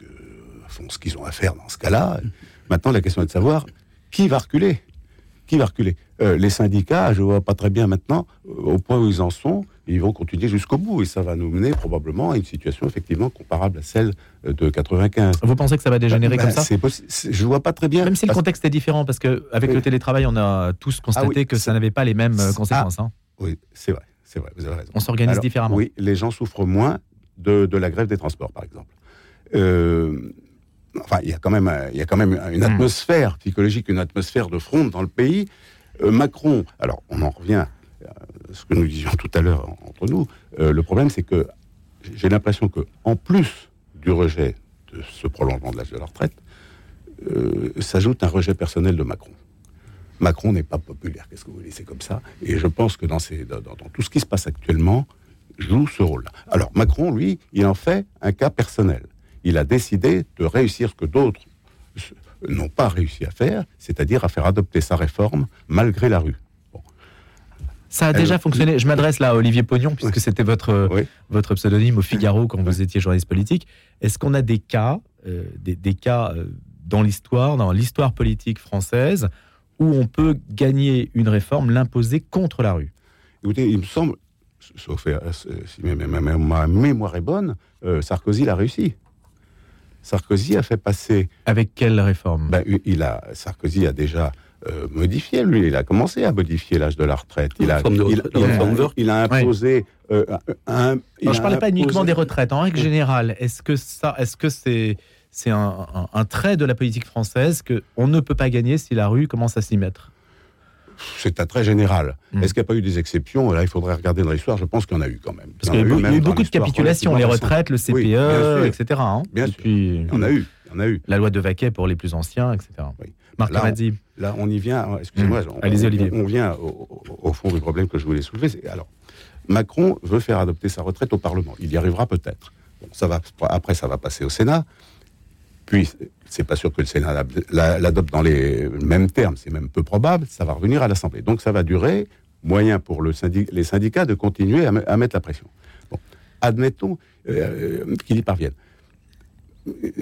S5: font ce qu'ils ont à faire dans ce cas-là. Maintenant, la question est de savoir qui va reculer. Qui va reculer Euh, Les syndicats, je vois pas très bien maintenant euh, au point où ils en sont. Ils vont continuer jusqu'au bout et ça va nous mener probablement à une situation effectivement comparable à celle euh, de 95.
S2: Vous pensez que ça va dégénérer
S5: Bah,
S2: comme ça
S5: possi- Je vois pas très bien.
S2: Même si le contexte est différent, parce que avec
S5: Oui.
S2: le télétravail, on a tous constaté
S5: Ah oui,
S2: que ça n'avait pas les mêmes conséquences. hein.
S5: Oui, c'est vrai, c'est vrai, vous avez raison.
S2: On s'organise
S5: Alors,
S2: différemment.
S5: Oui, les gens souffrent moins de, de la grève des transports, par exemple. Euh, enfin, il y a quand même, un- il y a quand même une
S2: Hmm.
S5: atmosphère psychologique, une atmosphère de fronde dans le pays. Euh, Macron, alors on en revient à ce que nous disions tout à l'heure en- entre nous. Euh, le problème, c'est que j'ai l'impression que, en plus du rejet de ce prolongement de l'âge de la retraite, euh, s'ajoute un rejet personnel de Macron. Macron n'est pas populaire, qu'est-ce que vous voulez, c'est comme ça. Et je pense que dans, ces, dans, dans tout ce qui se passe actuellement, joue ce rôle-là. Alors Macron, lui, il en fait un cas personnel. Il a décidé de réussir ce que d'autres n'ont pas réussi à faire, c'est-à-dire à faire adopter sa réforme malgré la rue.
S2: Ça a
S5: Elle-
S2: déjà fonctionné. Je m'adresse là à Olivier Pognon, puisque c'était votre, votre pseudonyme au Figaro quand vous étiez journaliste politique. Est-ce qu'on a des cas, euh, des, des cas euh, dans l'histoire, dans l'histoire politique française, où on peut gagner une réforme, l'imposer contre la rue?
S5: Écoutez, il me semble, sauf euh, si ma, mémoire est bonne, euh, Sarkozy l'a réussi. Sarkozy a fait passer.
S2: Avec quelle réforme?
S5: Ben, il a, Sarkozy a déjà euh, modifié, lui, il a commencé à modifier l'âge de la retraite. Il a, il, a- il imposé euh, un. il
S2: je
S5: a
S2: parlais pas
S5: imposé-
S2: uniquement des retraites. En règle générale, est-ce que ça, est-ce que c'est c'est un, un- un trait de la politique française que on ne peut pas gagner si la rue commence à s'y mettre?
S5: C'est un très général.
S2: Hmm.
S5: Est-ce qu'il n'y a pas eu des exceptions? Là, il faudrait regarder dans l'histoire. Je pense qu'il y en a eu quand même.
S2: Parce
S5: Il y
S2: qu'il y a eu, y a beaucoup de capitulations, les retraites, le. CPE,
S5: Oui, bien sûr.
S2: etc. hein.
S5: Bien sûr. Il y en a eu. Il y en a eu.
S2: la loi de Vaquet pour les plus anciens, etc. Marc
S5: Là, on-. Là, on y vient. Excusez-moi.
S2: Mmh.
S5: on-
S2: Allez-y,
S5: on-
S2: Olivier.
S5: On, vient au, au- fond du problème que je voulais soulever. Alors, Macron veut faire adopter sa retraite au Parlement. Il y arrivera peut-être. Bon, ça va, après, ça va passer au Sénat. Puis, c'est pas sûr que le Sénat l'adopte dans les mêmes termes. C'est même peu probable. Ça va revenir à l'Assemblée. Donc, ça va durer. Moyen pour le syndic- les syndicats de continuer à, me- à mettre la pression. Bon, admettons euh, qu'il y parvienne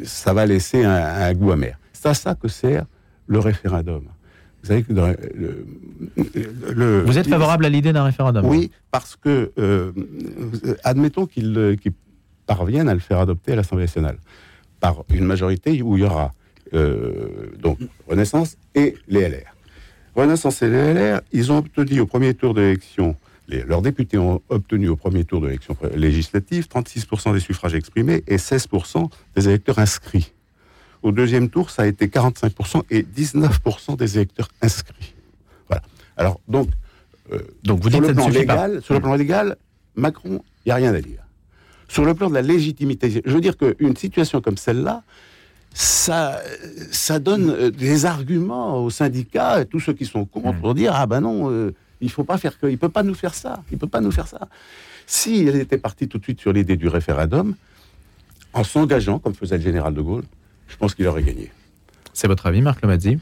S5: ça va laisser un, un goût amer. C'est à ça que sert le référendum. Vous savez que dans le, le-
S2: Vous êtes favorable à l'idée d'un référendum
S5: Oui, parce que, euh, admettons qu'ils euh, qu'ils parviennent à le faire adopter à l'Assemblée nationale par une majorité où il y aura euh, donc Renaissance et les LR. Renaissance et les LR, ils ont obtenu au premier tour d'élection, les- leurs députés ont obtenu au premier tour de l'élection législative 36% des suffrages exprimés et 16% des électeurs inscrits. Au deuxième tour, ça a été 45% et 19% des électeurs inscrits. Voilà. Alors, donc, euh,
S2: Donc vous
S5: sur,
S2: dites
S5: le plan légal, sur le plan légal, Macron, il n'y a rien à dire. Sur le plan de la légitimité. Je veux dire qu'une situation comme celle-là, ça, ça donne euh, des arguments aux syndicats et tous ceux qui sont contre pour dire ah ben non, euh, il faut pas faire que, il peut pas nous faire ça, il peut pas nous faire ça. Si elle était partie tout de suite sur l'idée du référendum, en s'engageant comme faisait le général de Gaulle, je pense qu'il aurait gagné.
S2: C'est votre avis, Marc Lemazzi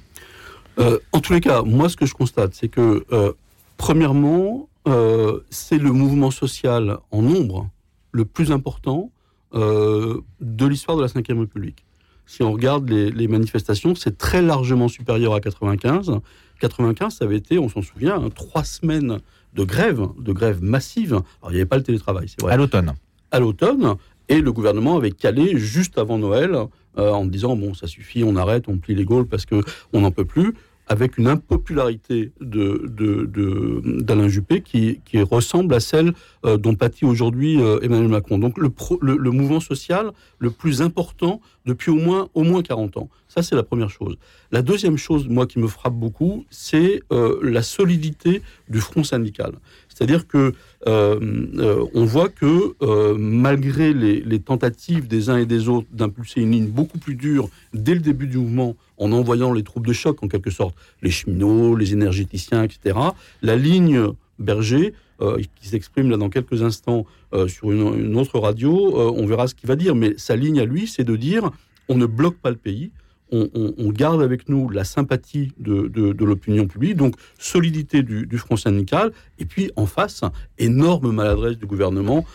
S3: euh, En tous les cas, moi, ce que je constate, c'est que euh, premièrement, euh, c'est le mouvement social en nombre le plus important euh, de l'histoire de la Ve République. Si on regarde les, les manifestations, c'est très largement supérieur à 95. 95, ça avait été, on s'en souvient, hein, trois semaines de grève, de grève massive. Alors, il n'y avait pas le télétravail, c'est vrai.
S2: À l'automne.
S3: À l'automne, et le gouvernement avait calé juste avant Noël euh, en disant bon, ça suffit, on arrête, on plie les Gaules parce que on n'en peut plus avec une impopularité d'Alain Juppé qui, qui ressemble à celle euh, dont pâtit aujourd'hui euh, Emmanuel Macron. Donc le, mouvement social le plus important depuis au moins, au moins 40 ans. Ça, c'est la première chose. La deuxième chose, moi, qui me frappe beaucoup, c'est euh, la solidité du front syndical. C'est-à-dire que on voit que malgré les, les tentatives des uns et des autres d'impulser une ligne beaucoup plus dure dès le début du mouvement, en envoyant les troupes de choc en quelque sorte, les cheminots, les énergéticiens, etc., la ligne Berger, euh, qui s'exprime là dans quelques instants euh, sur une, autre radio, euh, on verra ce qu'il va dire, mais sa ligne à lui, c'est de dire on ne bloque pas le pays, on, garde avec nous la sympathie de, l'opinion publique, donc solidité du, du front syndical, et puis en face, énorme maladresse du gouvernement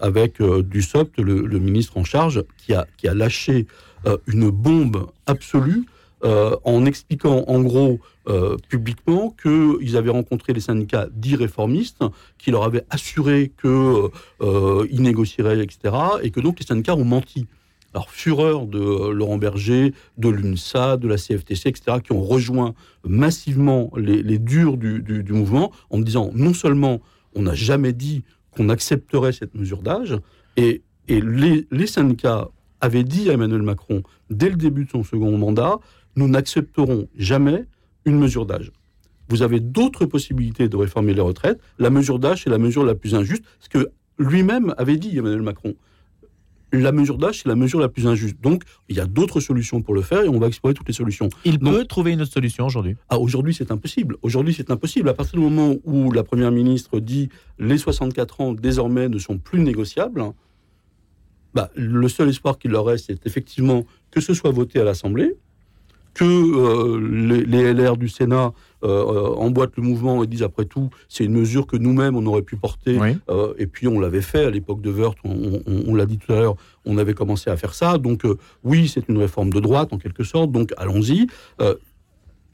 S3: avec euh, Dussopt, le, le ministre en charge, qui a, qui a lâché une bombe absolue euh, en expliquant en gros euh, publiquement qu'ils avaient rencontré les syndicats dits réformistes, qui leur avaient assuré qu'ils euh, négocieraient, etc., et que donc les syndicats ont menti. Alors, fureur de Laurent Berger, de l'UNSA, de la CFTC, etc., qui ont rejoint massivement les, durs du, du- mouvement en disant non seulement on n'a jamais dit qu'on accepterait cette mesure d'âge, et, et les syndicats avaient dit à Emmanuel Macron, dès le début de son second mandat, nous n'accepterons jamais une mesure d'âge. Vous avez d'autres possibilités de réformer les retraites. La mesure d'âge, c'est la mesure la plus injuste, ce que lui-même avait dit, Emmanuel Macron. La mesure d'âge, c'est la mesure la plus injuste. Donc, il y a d'autres solutions pour le faire et on va explorer toutes les solutions.
S2: Il
S3: Donc-
S2: peut trouver une autre solution aujourd'hui.
S3: ah, aujourd'hui, c'est impossible. Aujourd'hui, c'est impossible. À partir du moment où la Première ministre dit les 64 ans, désormais, ne sont plus négociables, bah, le seul espoir qu'il leur reste, c'est effectivement que ce soit voté à l'Assemblée, que euh, les, les LR du Sénat euh, emboîtent le mouvement et disent après tout, c'est une mesure que nous-mêmes on aurait pu porter. Euh, et puis on l'avait fait à l'époque de Wörth, on, on- on l'a dit tout à l'heure, on avait commencé à faire ça. Donc oui, c'est une réforme de droite en quelque sorte. Donc allons-y.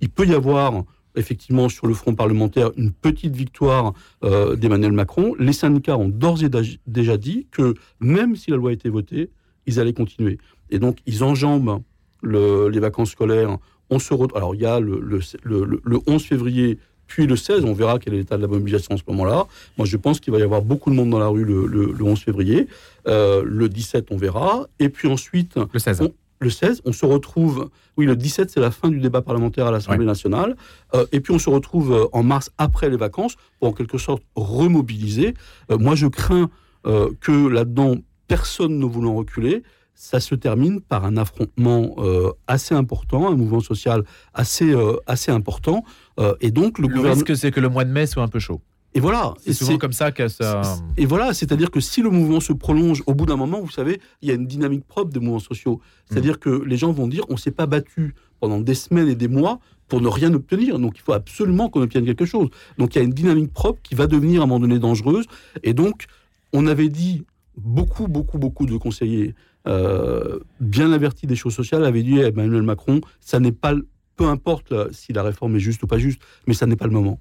S3: Il peut y avoir effectivement sur le front parlementaire une petite victoire euh, d'Emmanuel Macron. Les syndicats ont d'ores et déjà dit que même si la loi était votée, ils allaient continuer. Et donc ils enjambent le- les vacances scolaires. On se re- Alors il y a le, le, le- le- le 11 février, puis le 16, on verra quel est l'état de la mobilisation en ce moment-là. Moi je pense qu'il va y avoir beaucoup de monde dans la rue le, le- le 11 février. Euh, le 17, on verra. Et puis ensuite...
S2: Le 16.
S3: on- le 16, on se retrouve. Oui, le 17, c'est la fin du débat parlementaire à l'Assemblée nationale. Euh, et puis, on se retrouve euh, en mars, après les vacances, pour en quelque sorte remobiliser. Euh, moi, je crains euh, que là-dedans, personne ne voulant reculer, ça se termine par un affrontement euh, assez important, un mouvement social assez, euh, assez important. Euh, et donc, le,
S2: Le
S3: gouvernement.
S2: risque, c'est que le mois de mai soit un peu chaud.
S3: Et voilà.
S2: C'est souvent comme ça que ça.
S3: et voilà, c'est-à-dire que si le mouvement se prolonge, au bout d'un moment, vous savez, il y a une dynamique propre des mouvements sociaux. C'est-à-dire que les gens vont dire, on s'est pas battu pendant des semaines et des mois pour ne rien obtenir. Donc il faut absolument qu'on obtienne quelque chose. Donc il y a une dynamique propre qui va devenir à un moment donné dangereuse. Et donc, on avait dit, beaucoup, beaucoup, beaucoup de conseillers euh, bien avertis des choses sociales avaient dit à Emmanuel Macron, ça n'est pas, peu importe là, si la réforme est juste ou pas juste, mais ça n'est pas le moment.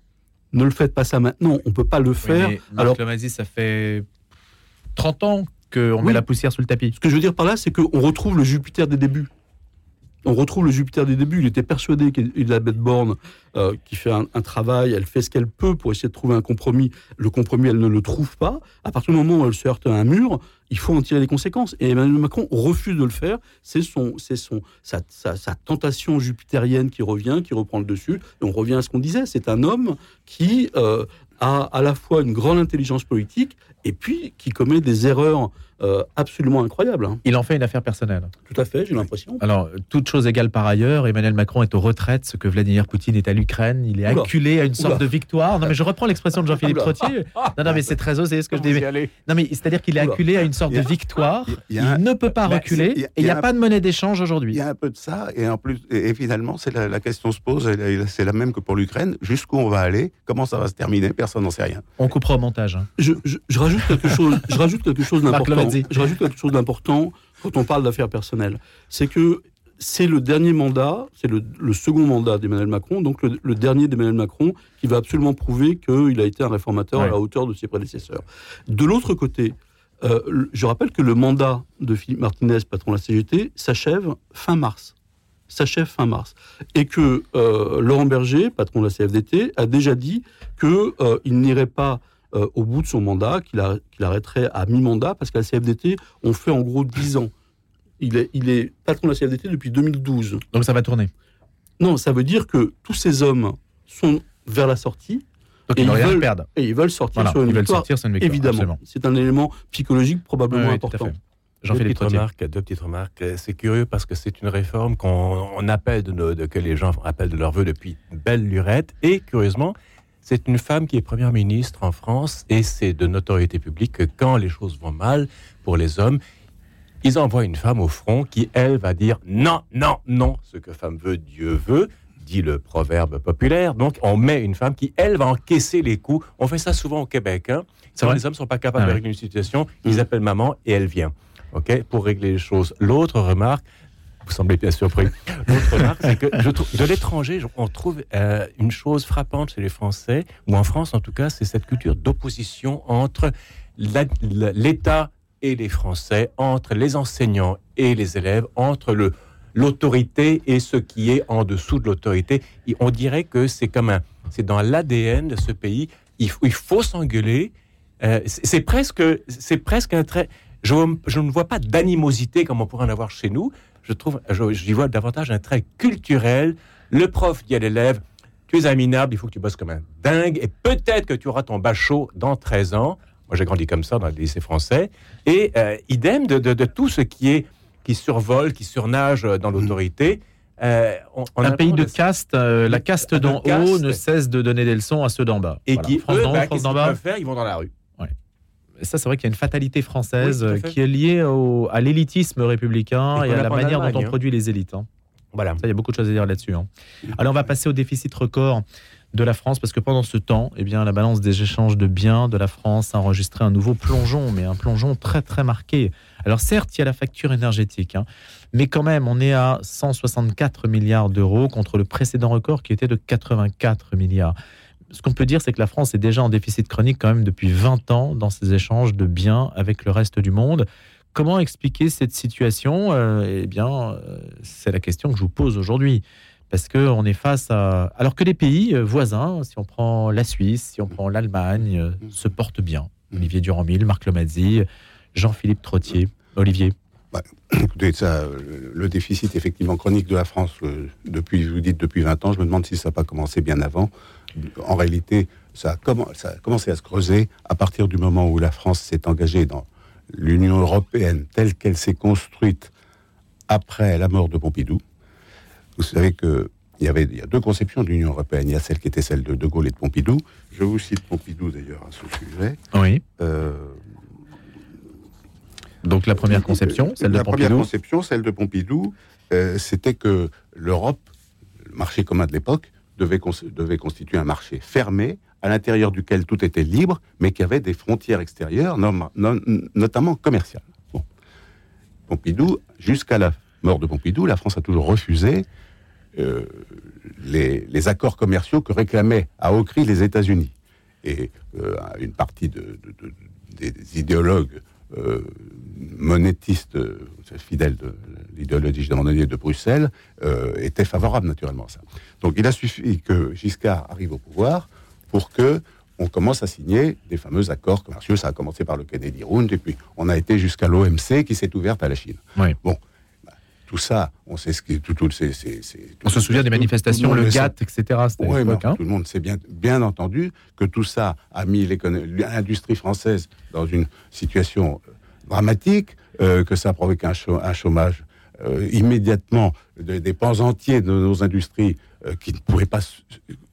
S3: Ne le faites pas ça maintenant, on peut pas le faire.
S2: Oui,
S3: Alors,
S2: Lemazzi, ça fait 30 ans qu'on
S3: Oui.
S2: met la poussière sous le tapis.
S3: Ce que je veux dire par là, c'est qu'on retrouve le Jupiter des débuts. On retrouve le Jupiter des débuts. Il était persuadé qu'Elisabeth Borne, euh, qui fait un, travail, elle fait ce qu'elle peut pour essayer de trouver un compromis. Le compromis, elle ne le trouve pas. À partir du moment où elle se heurte à un mur, il faut en tirer les conséquences. Et Emmanuel Macron refuse de le faire. C'est son, c'est son, sa tentation jupitérienne qui revient, qui reprend le dessus. Et on revient à ce qu'on disait. C'est un homme qui euh, a à la fois une grande intelligence politique et puis qui commet des erreurs euh, absolument incroyable. hein.
S2: Il en fait une affaire personnelle.
S3: Tout à fait, j'ai l'impression.
S2: Alors, toute chose égale par ailleurs, Emmanuel Macron est aux retraites, ce que Vladimir Poutine est à l'Ukraine. Il est
S3: Oula.
S2: acculé à une sorte
S3: Oula.
S2: de victoire. Non, mais je reprends l'expression de Jean-Philippe. Trottier. Non, non, mais c'est très osé ce que je dis.
S4: Comment
S2: mais-
S4: y aller
S2: Non, mais c'est-à-dire qu'il est acculé à une sorte
S5: Il a-
S2: de victoire.
S5: il y a un-
S2: Il ne peut pas
S5: Bah,
S2: reculer.
S5: il y a-
S2: Et il n'y
S5: il
S2: a pas de monnaie d'échange
S5: Il
S2: aujourd'hui.
S5: y a un peu de ça, et en plus, et, et finalement, c'est la, la question se pose, c'est la même que pour l'Ukraine. Jusqu'où on va aller? Comment ça va se terminer? Personne n'en sait rien.
S2: On coupera au montage. hein.
S3: Je, je- je rajoute quelque chose. Je rajoute quelque chose d'important.
S2: Lorenzi.
S3: Je rajoute quelque chose d'important quand on parle d'affaires personnelles. C'est que c'est le dernier mandat, c'est le, le second mandat d'Emmanuel Macron, donc le, le dernier d'Emmanuel Macron, qui va absolument prouver qu'il a été un réformateur à la hauteur de ses prédécesseurs. De l'autre côté, euh, je rappelle que le mandat de Philippe Martinez, patron de la CGT, s'achève fin mars. S'achève fin mars. Et que euh, Laurent Berger, patron de la CFDT, a déjà dit qu'il n'irait pas euh, au bout de son mandat, qu'il arrêterait à mi-mandat, parce qu'à la CFDT, on fait en gros 10 ans. Il est, il est patron de la CFDT depuis 2012.
S2: Donc ça va tourner.
S3: Non, ça veut dire que tous ces hommes sont vers la sortie.
S2: Donc
S3: et
S2: ils n'ont rien à
S3: veulent,
S2: perdre.
S3: et ils veulent sortir
S2: Voilà,
S3: sur une
S2: ils veulent
S3: victoire.
S2: sortir sur une victoire,
S3: Évidemment, c'est un élément psychologique probablement
S2: Oui, oui, tout à
S3: important.
S2: fait.
S4: Deux
S2: Jean-Philippe
S4: petites,
S2: Trottier.
S4: remarques, deux petites remarques. C'est curieux parce que c'est une réforme qu'on on appelle de, nos- de- que les gens appellent de leur vœu depuis belle lurette. Et curieusement, c'est une femme qui est première ministre en France et c'est de notoriété publique que quand les choses vont mal pour les hommes, ils envoient une femme au front qui, elle, va dire non, non, non, ce que femme veut, Dieu veut, dit le proverbe populaire. Donc, on met une femme qui, elle, va encaisser les coups. On fait ça souvent au Québec. Hein.
S2: Vrai
S4: les hommes sont pas capables
S2: Ah
S4: de
S2: ouais.
S4: régler une situation, ils appellent maman et elle vient. OK? Pour régler les choses. L'autre remarque, vous semblez bien surpris. De l'étranger, on trouve euh, une chose frappante chez les Français, ou en France en tout cas, c'est cette culture d'opposition entre l'État et les Français, entre les enseignants et les élèves, entre l'autorité et ce qui est en dessous de l'autorité. On dirait que c'est comme un, c'est dans l'ADN de ce pays. Il faut, s'engueuler. Euh, c'est presque, c'est presque un trait. Je ne vois pas d'animosité comme on pourrait en avoir chez nous. Je trouve, j'y vois davantage un trait culturel. Le prof dit à l'élève, tu es un minable, il faut que tu bosses comme un dingue, et peut-être que tu auras ton bachot dans 13 ans. Moi, j'ai grandi comme ça dans le lycée français. Et euh, idem de, de- de tout ce qui est qui survole, qui surnage dans l'autorité. Euh, on- on a
S2: un pays de caste, euh, la caste
S4: de
S2: d'en haut
S4: caste.
S2: ne cesse de donner des leçons à ceux d'en bas.
S4: Et
S2: Voilà.
S4: qui,
S2: France
S4: eux, bah,
S2: France
S4: qu'est-ce qu'ils faire? Ils vont dans la rue.
S2: Ça, c'est vrai qu'il y a une fatalité française
S4: Oui,
S2: euh, qui est liée au- à l'élitisme républicain
S4: Et
S2: à la manière dont on
S4: hein.
S2: produit les élites. hein.
S4: Voilà.
S2: Ça, il y a beaucoup de choses à dire là-dessus. hein. Alors, on va passer au déficit record de la France, parce que pendant ce temps, eh bien, la balance des échanges de biens de la France a enregistré un nouveau plongeon, mais un plongeon très très marqué. Alors certes, il y a la facture énergétique, hein, mais quand même, on est à 164 milliards d'euros contre le précédent record qui était de 84 milliards. Ce qu'on peut dire, c'est que la France est déjà en déficit chronique quand même depuis 20 ans dans ses échanges de biens avec le reste du monde. Comment expliquer cette situation? Euh, Eh bien, euh, c'est la question que je vous pose aujourd'hui. Parce qu'on est face à... Alors que les pays euh, voisins, si on prend la Suisse, si on prend l'Allemagne, se portent bien. Olivier Durand-Mille, Marc Lomazzi, Jean-Philippe Trottier. Olivier
S5: Écoutez, ça, le déficit effectivement chronique de la France, euh, depuis, vous dites depuis 20 ans, je me demande si ça n'a pas commencé bien avant. En réalité, ça a, commen- ça a commencé à se creuser à partir du moment où la France s'est engagée dans l'Union européenne telle qu'elle s'est construite après la mort de Pompidou. Vous savez que il y avait il y a deux conceptions de l'Union européenne. Il y a celle qui était celle de De Gaulle et de Pompidou. Je vous cite Pompidou d'ailleurs à ce sujet.
S2: Oui.
S5: Euh,
S2: Donc la première conception, celle de
S5: la première
S2: Pompidou.
S5: conception, celle de Pompidou, euh, c'était que l'Europe, le marché commun de l'époque, devait, cons- devait constituer un marché fermé, à l'intérieur duquel tout était libre, mais qui avait des frontières extérieures, notamment commerciales. Pompidou, jusqu'à la mort de Pompidou, la France a toujours refusé euh, les, accords commerciaux que réclamaient à haut cri les États-Unis. Et euh, une partie de- de- de- des idéologues euh, monétistes euh, fidèles de l'idéologie de de Bruxelles euh, étaient favorables naturellement à ça. Donc il a suffi que Giscard arrive au pouvoir pour que on commence à signer des fameux accords commerciaux. Ça a commencé par le Kennedy Round et puis on a été jusqu'à l'OMC qui s'est ouverte à la Chine.
S2: Oui.
S5: Bon, tout ça, on sait ce qui tout, c'est-
S2: On se souvient des
S5: tout- tout
S2: manifestations, le
S5: sait.
S2: GATT, etc.
S5: Oui, mais
S2: hein.
S5: tout le monde sait bien, bien entendu que tout ça a mis l'industrie française dans une situation euh, dramatique, euh, que ça a provoqué un, chômage euh, immédiatement des pans entiers de nos industries qui ne pouvaient pas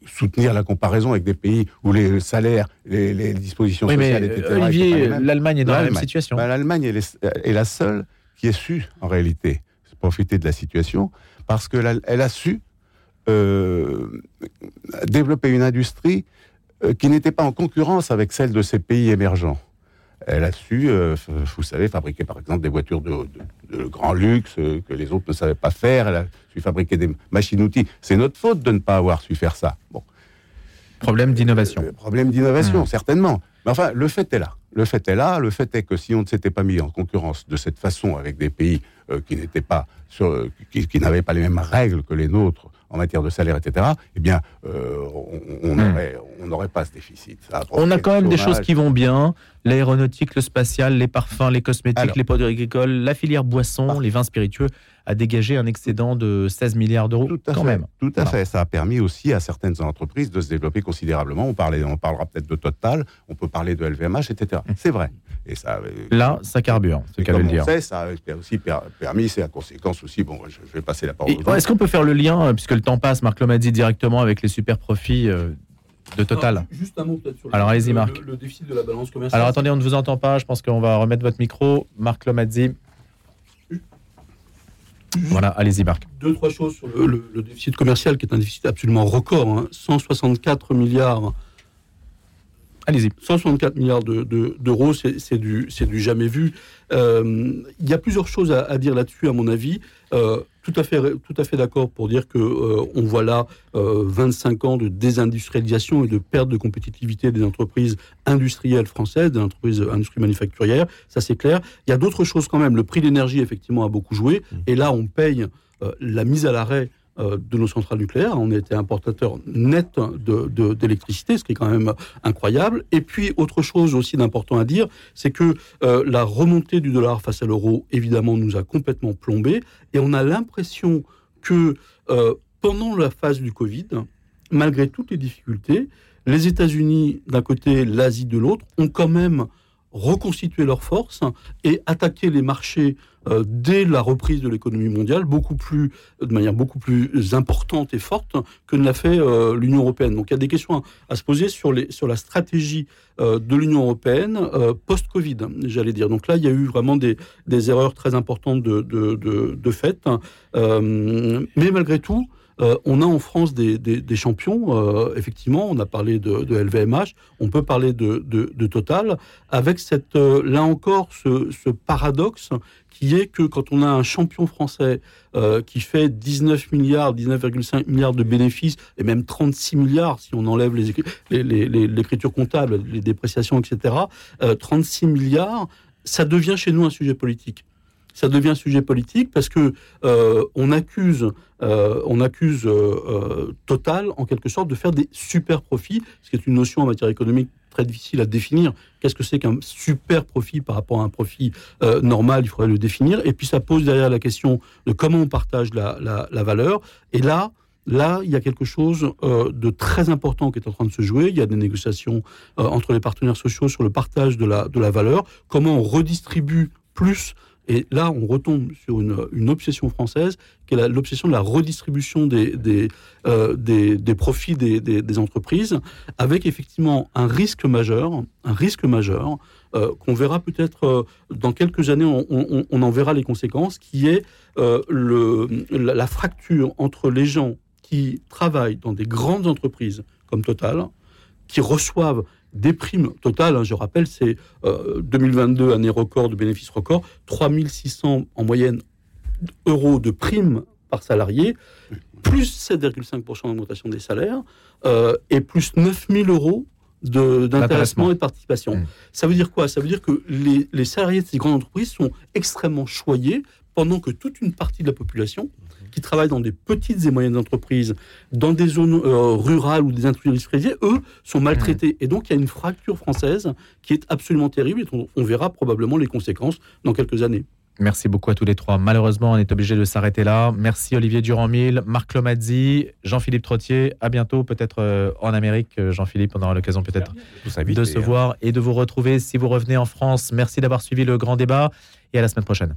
S5: soutenir la comparaison avec des pays où les salaires, les, dispositions sociales étaient
S2: Olivier, l'Allemagne est dans la même situation.
S5: Ben, L'Allemagne est, la seule qui ait su, en réalité, profiter de la situation, parce qu'elle elle a su développer une industrie qui n'était pas en concurrence avec celle de ces pays émergents elle a su, euh, vous savez, fabriquer par exemple des voitures de, grand luxe euh, que les autres ne savaient pas faire. Elle a su fabriquer des machines-outils. C'est notre faute de ne pas avoir su faire ça. Bon.
S2: Problème d'innovation.
S5: Euh, problème d'innovation, hmm. certainement. Mais enfin, le fait est là. Le fait est là. Le fait est que si on ne s'était pas mis en concurrence de cette façon avec des pays qui n'étaient pas sur, qui n'avaient pas les mêmes règles que les nôtres en matière de salaire, etc., eh bien, euh, on hmm. n'aurait pas ce déficit.
S2: on a quand même des choses qui vont bien. L'aéronautique, le spatial, les parfums, les cosmétiques, les produits agricoles, la filière boisson, les vins spiritueux a dégagé un excédent de 16 milliards d'euros quand même.
S5: Tout à fait. Ça a permis aussi à certaines entreprises de se développer considérablement. On, parlait, on parlera peut-être de Total, on peut parler de LVMH, etc. Hmm. C'est vrai.
S2: Et ça, euh, Là, ça carbure, c'est qu'à le dire.
S5: Sait, ça a aussi permis, c'est la conséquence aussi. Bon, je, vais passer la parole.
S2: Est-ce qu'on peut faire le lien, euh, puisque le temps passe, Marc Lomadi, directement avec les super profits euh, de Total
S3: Juste un mot peut-être sur
S2: Alors, allez-y, Marc.
S3: Le, déficit de la balance commerciale.
S2: Alors attendez, on ne vous entend pas. Je pense qu'on va remettre votre micro. Marc Lomadi. Voilà, allez-y, Marc.
S3: Deux, trois choses sur le, déficit commercial, qui est un déficit absolument record. 164 hein. milliards
S2: Allez-y.
S3: 164 milliards d'euros, c'est du, du, jamais vu. Euh, il y a plusieurs choses à, dire là-dessus, à mon avis. Euh, tout à fait, tout à fait d'accord pour dire que euh, on voit là 25 ans de désindustrialisation et de perte de compétitivité des entreprises industrielles françaises, des entreprises industrie manufacturière. Ça, c'est clair. Il y a d'autres choses quand même. Le prix de l'énergie, effectivement, a beaucoup joué. Mmh. Et là, on paye la mise à l'arrêt euh, de nos centrales nucléaires. On était importateur net d'électricité, ce qui est quand même incroyable. Et puis, autre chose aussi d'important à dire, c'est que euh, la remontée du dollar face à l'euro, évidemment, nous a complètement plombé. Et on a l'impression que euh, pendant la phase du Covid, malgré toutes les difficultés, les États-Unis d'un côté, l'Asie de l'autre, ont quand même reconstitué leurs forces et attaqué les marchés euh, dès la reprise de l'économie mondiale, beaucoup plus, de manière beaucoup plus importante et forte que ne l'a fait euh, l'Union européenne. Donc il y a des questions à, se poser sur, les, sur la stratégie euh, de l'Union européenne post-Covid, j'allais dire. Donc là, il y a eu vraiment des, des erreurs très importantes de, de, de, de fait. mais malgré tout, euh, on a en France des, champions, euh, effectivement, on a parlé de, LVMH, on peut parler de, Total, avec cette, euh, là encore ce, paradoxe qui est que quand on a un champion français qui fait 19 milliards, 19,5 milliards de bénéfices, et même 36 milliards si on enlève l'écriture comptable, les dépréciations, etc., 36 milliards, ça devient chez nous un sujet politique ça devient sujet politique parce que euh, on accuse, euh, on accuse euh, Total en quelque sorte de faire des super profits, ce qui est une notion en matière économique très difficile à définir. Qu'est-ce que c'est qu'un super profit par rapport à un profit normal? Il faudrait le définir. Et puis ça pose derrière la question de comment on partage la, la, valeur. Et là, Là, il y a quelque chose de très important qui est en train de se jouer. Il y a des négociations entre les partenaires sociaux sur le partage de la, de la valeur. Comment on redistribue plus et là, on retombe sur une, obsession française, qui est l'obsession de la redistribution des, euh, profits des, entreprises, avec effectivement un risque majeur, un risque majeur, euh, qu'on verra peut-être euh, dans quelques années, on, en verra les conséquences, qui est la fracture entre les gens qui travaillent dans des grandes entreprises comme Total, qui reçoivent des primes totales, hein, je rappelle, c'est 2022, euh, année record de bénéfices record, 3600 en moyenne euros de primes par salarié, plus 7,5% d'augmentation des salaires, euh, et plus 9000 euros d'intéressement et de participation. Mmh. Ça veut dire quoi? Ça veut dire que les, les, salariés de ces grandes entreprises sont extrêmement choyés pendant que toute une partie de la population qui travaillent dans des petites et moyennes entreprises, dans des zones euh, rurales ou des industrialisées, eux, sont maltraités. Et donc, il y a une fracture française qui est absolument terrible et on, on verra probablement les conséquences dans quelques années.
S2: Merci beaucoup à tous les trois. Malheureusement, on est obligé de s'arrêter là. Merci Olivier Durand-Mille, Marc Lomazzi, Jean-Philippe Trottier. À bientôt, peut-être euh, en Amérique. Euh, Jean-Philippe, on aura l'occasion peut-être de se
S4: hein.
S2: voir et de vous retrouver si vous revenez en France. Merci d'avoir suivi le grand débat et à la semaine prochaine.